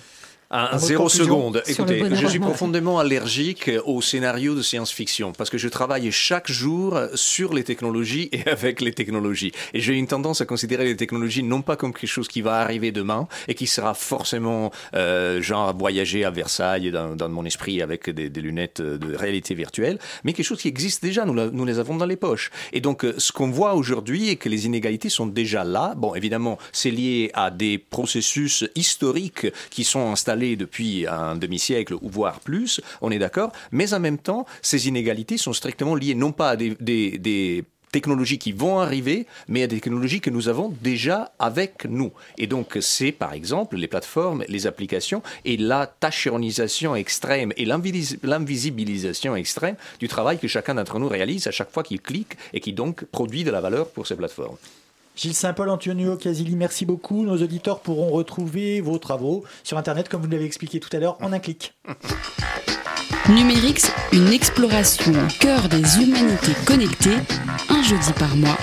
À zéro seconde. Écoutez, je suis profondément allergique aux scénarios de science-fiction parce que je travaille chaque jour sur les technologies et avec les technologies. Et j'ai une tendance à considérer les technologies non pas comme quelque chose qui va arriver demain et qui sera forcément euh, genre voyager à Versailles dans, dans mon esprit avec des, des lunettes de réalité virtuelle, mais quelque chose qui existe déjà. Nous, la- nous les avons dans les poches. Et donc, euh, ce qu'on voit aujourd'hui est que les inégalités sont déjà là. Bon, évidemment, c'est lié à des processus historiques qui sont installés depuis un demi-siècle ou voire plus, on est d'accord, mais en même temps, ces inégalités sont strictement liées non pas à des, des- technologies qui vont arriver, mais à des technologies que nous avons déjà avec nous. Et donc, c'est par exemple les plateformes, les applications et la tachéronisation extrême et l'invis- l'invisibilisation extrême du travail que chacun d'entre nous réalise à chaque fois qu'il clique et qui donc produit de la valeur pour ces plateformes. Gilles Saint-Paul, Antonio Casilli, merci beaucoup. Nos auditeurs pourront retrouver vos travaux sur Internet, comme vous l'avez expliqué tout à l'heure, en un clic. Numérix, une exploration au cœur des humanités connectées, un jeudi par mois,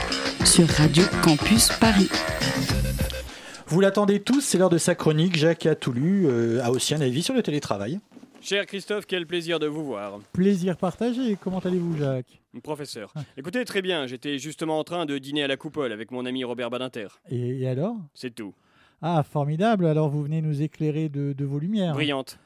sur Radio Campus Paris. Vous l'attendez tous, c'est l'heure de sa chronique. Jacques a tout lu, euh, a aussi un avis sur le télétravail. Cher Christophe, quel plaisir de vous voir. Plaisir partagé. Comment allez-vous, Jacques? Professeur. Écoutez, très bien, j'étais justement en train de dîner à la coupole avec mon ami Robert Badinter. et, et alors? C'est tout. Ah, formidable. Alors, vous venez nous éclairer de, de vos lumières. Brillante.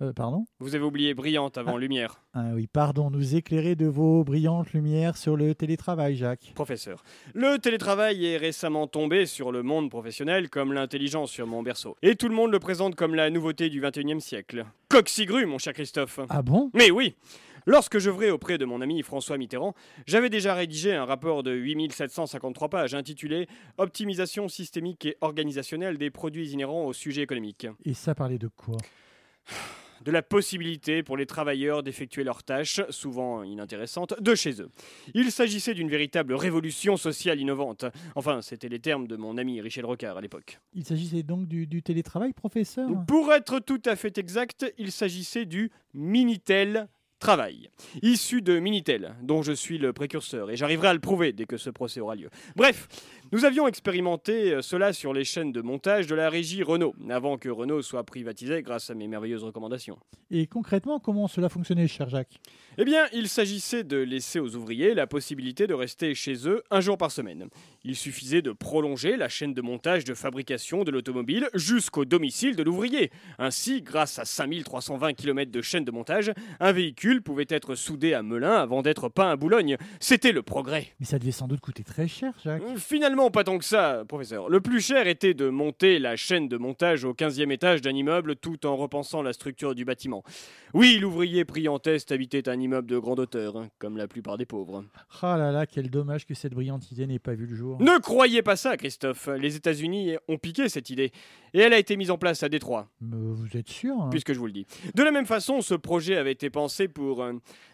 Euh, pardon Vous avez oublié brillante avant lumière. Ah oui, pardon, nous éclairer de vos brillantes lumières sur le télétravail, Jacques. Professeur. Le télétravail est récemment tombé sur le monde professionnel comme l'intelligence sur mon berceau. Et tout le monde le présente comme la nouveauté du 21e siècle. Coxigru, mon cher Christophe. Ah bon? Mais oui Lorsque je j'œuvrais auprès de mon ami François Mitterrand, j'avais déjà rédigé un rapport de 8753 pages intitulé Optimisation systémique et organisationnelle des produits inhérents au sujet économique. Et ça parlait de quoi? de la possibilité pour les travailleurs d'effectuer leurs tâches, souvent inintéressantes, de chez eux. Il s'agissait d'une véritable révolution sociale innovante. Enfin, c'était les termes de mon ami Richel Rocard à l'époque. Il s'agissait donc du, du télétravail, professeur? Pour être tout à fait exact, il s'agissait du Minitel Travail, issu de Minitel, dont je suis le précurseur, et j'arriverai à le prouver dès que ce procès aura lieu. Bref, nous avions expérimenté euh, cela sur les chaînes de montage de la régie Renault, avant que Renault soit privatisé grâce à mes merveilleuses recommandations. Et concrètement, comment cela fonctionnait, cher Jacques? Eh bien, il s'agissait de laisser aux ouvriers la possibilité de rester chez eux un jour par semaine. Il suffisait de prolonger la chaîne de montage de fabrication de l'automobile jusqu'au domicile de l'ouvrier. Ainsi, grâce à 5320 km de chaîne de montage, un véhicule pouvait être soudé à Melun avant d'être peint à Boulogne. C'était le progrès. Mais ça devait sans doute coûter très cher, Jacques. Finalement, pas tant que ça, professeur. Le plus cher était de monter la chaîne de montage au 15e étage d'un immeuble tout en repensant la structure du bâtiment. Oui, l'ouvrier pris en test habitait un immeuble de grande hauteur, hein, comme la plupart des pauvres. Ah là là, quel dommage que cette brillante idée n'ait pas vu le jour. Ne croyez pas ça, Christophe. Les États-Unis ont piqué cette idée. Et elle a été mise en place à Détroit. vous êtes sûr hein? Puisque je vous le dis. De la même façon, ce projet avait été pensé pour, euh,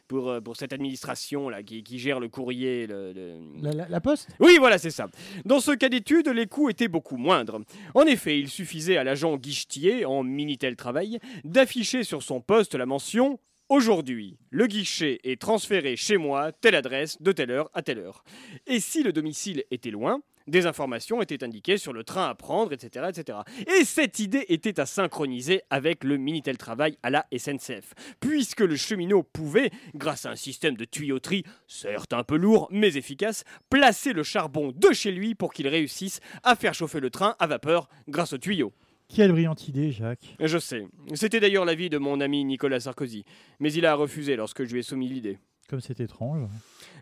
pour, euh, pour cette administration là, qui, qui gère le courrier. le- le- La, la- la poste? Oui, voilà, c'est ça. Dans ce cas d'étude, les coûts étaient beaucoup moindres. En effet, il suffisait à l'agent guichetier, en Minitel Travail, d'afficher sur son poste la mention Aujourd'hui, le guichet est transféré chez moi, telle adresse, de telle heure à telle heure. Et si le domicile était loin, des informations étaient indiquées sur le train à prendre, etc. etc. Et cette idée était à synchroniser avec le Minitel Travail à la SNCF, puisque le cheminot pouvait, grâce à un système de tuyauterie, certes un peu lourd, mais efficace, placer le charbon de chez lui pour qu'il réussisse à faire chauffer le train à vapeur grâce au tuyau. Quelle brillante idée, Jacques. Je sais. C'était d'ailleurs l'avis de mon ami Nicolas Sarkozy, mais il a refusé lorsque je lui ai soumis l'idée. Comme c'est étrange.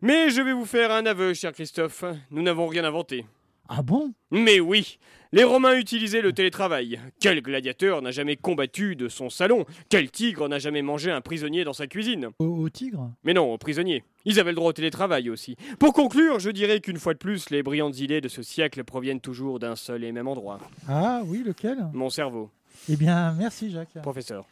Mais je vais vous faire un aveu, cher Christophe. Nous n'avons rien inventé. Ah bon? Mais oui Les Romains utilisaient le télétravail. Quel gladiateur n'a jamais combattu de son salon? Quel tigre n'a jamais mangé un prisonnier dans sa cuisine? Au, au tigre? Mais non, aux prisonniers. Ils avaient le droit au télétravail aussi. Pour conclure, je dirais qu'une fois de plus, les brillantes idées de ce siècle proviennent toujours d'un seul et même endroit. Ah oui, lequel? Mon cerveau. Eh bien, merci, Jacques. Professeur.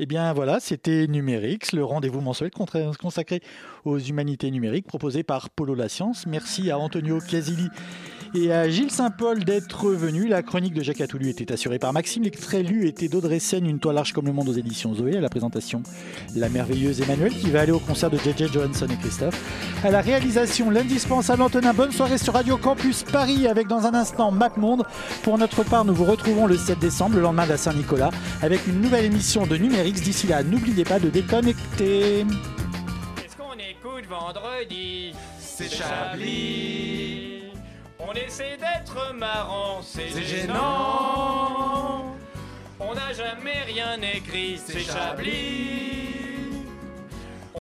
Eh bien voilà, c'était Numérix, le rendez-vous mensuel consacré aux humanités numériques proposé par Polo La Science. Merci à Antonio Casilli et à Gilles Saint-Paul d'être venus. La chronique de Jacques Attoulu était assurée par Maxime. L'extrait lu était d'Audrey Seine, Une toile large comme le monde aux éditions Zoé. À la présentation, la merveilleuse Emmanuelle qui va aller au concert de JJ Johansson et Christophe. À la réalisation, l'indispensable Antonin. Bonne soirée sur Radio Campus Paris avec dans un instant MapMonde. Pour notre part, nous vous retrouvons le 7 décembre, le lendemain de la Saint-Nicolas, avec une nouvelle émission de Numérix. D'ici là, n'oubliez pas de déconnecter. Qu'est-ce qu'on écoute vendredi? C'est Chablis. On essaie d'être marrant, c'est gênant. On n'a jamais rien écrit, c'est Chablis.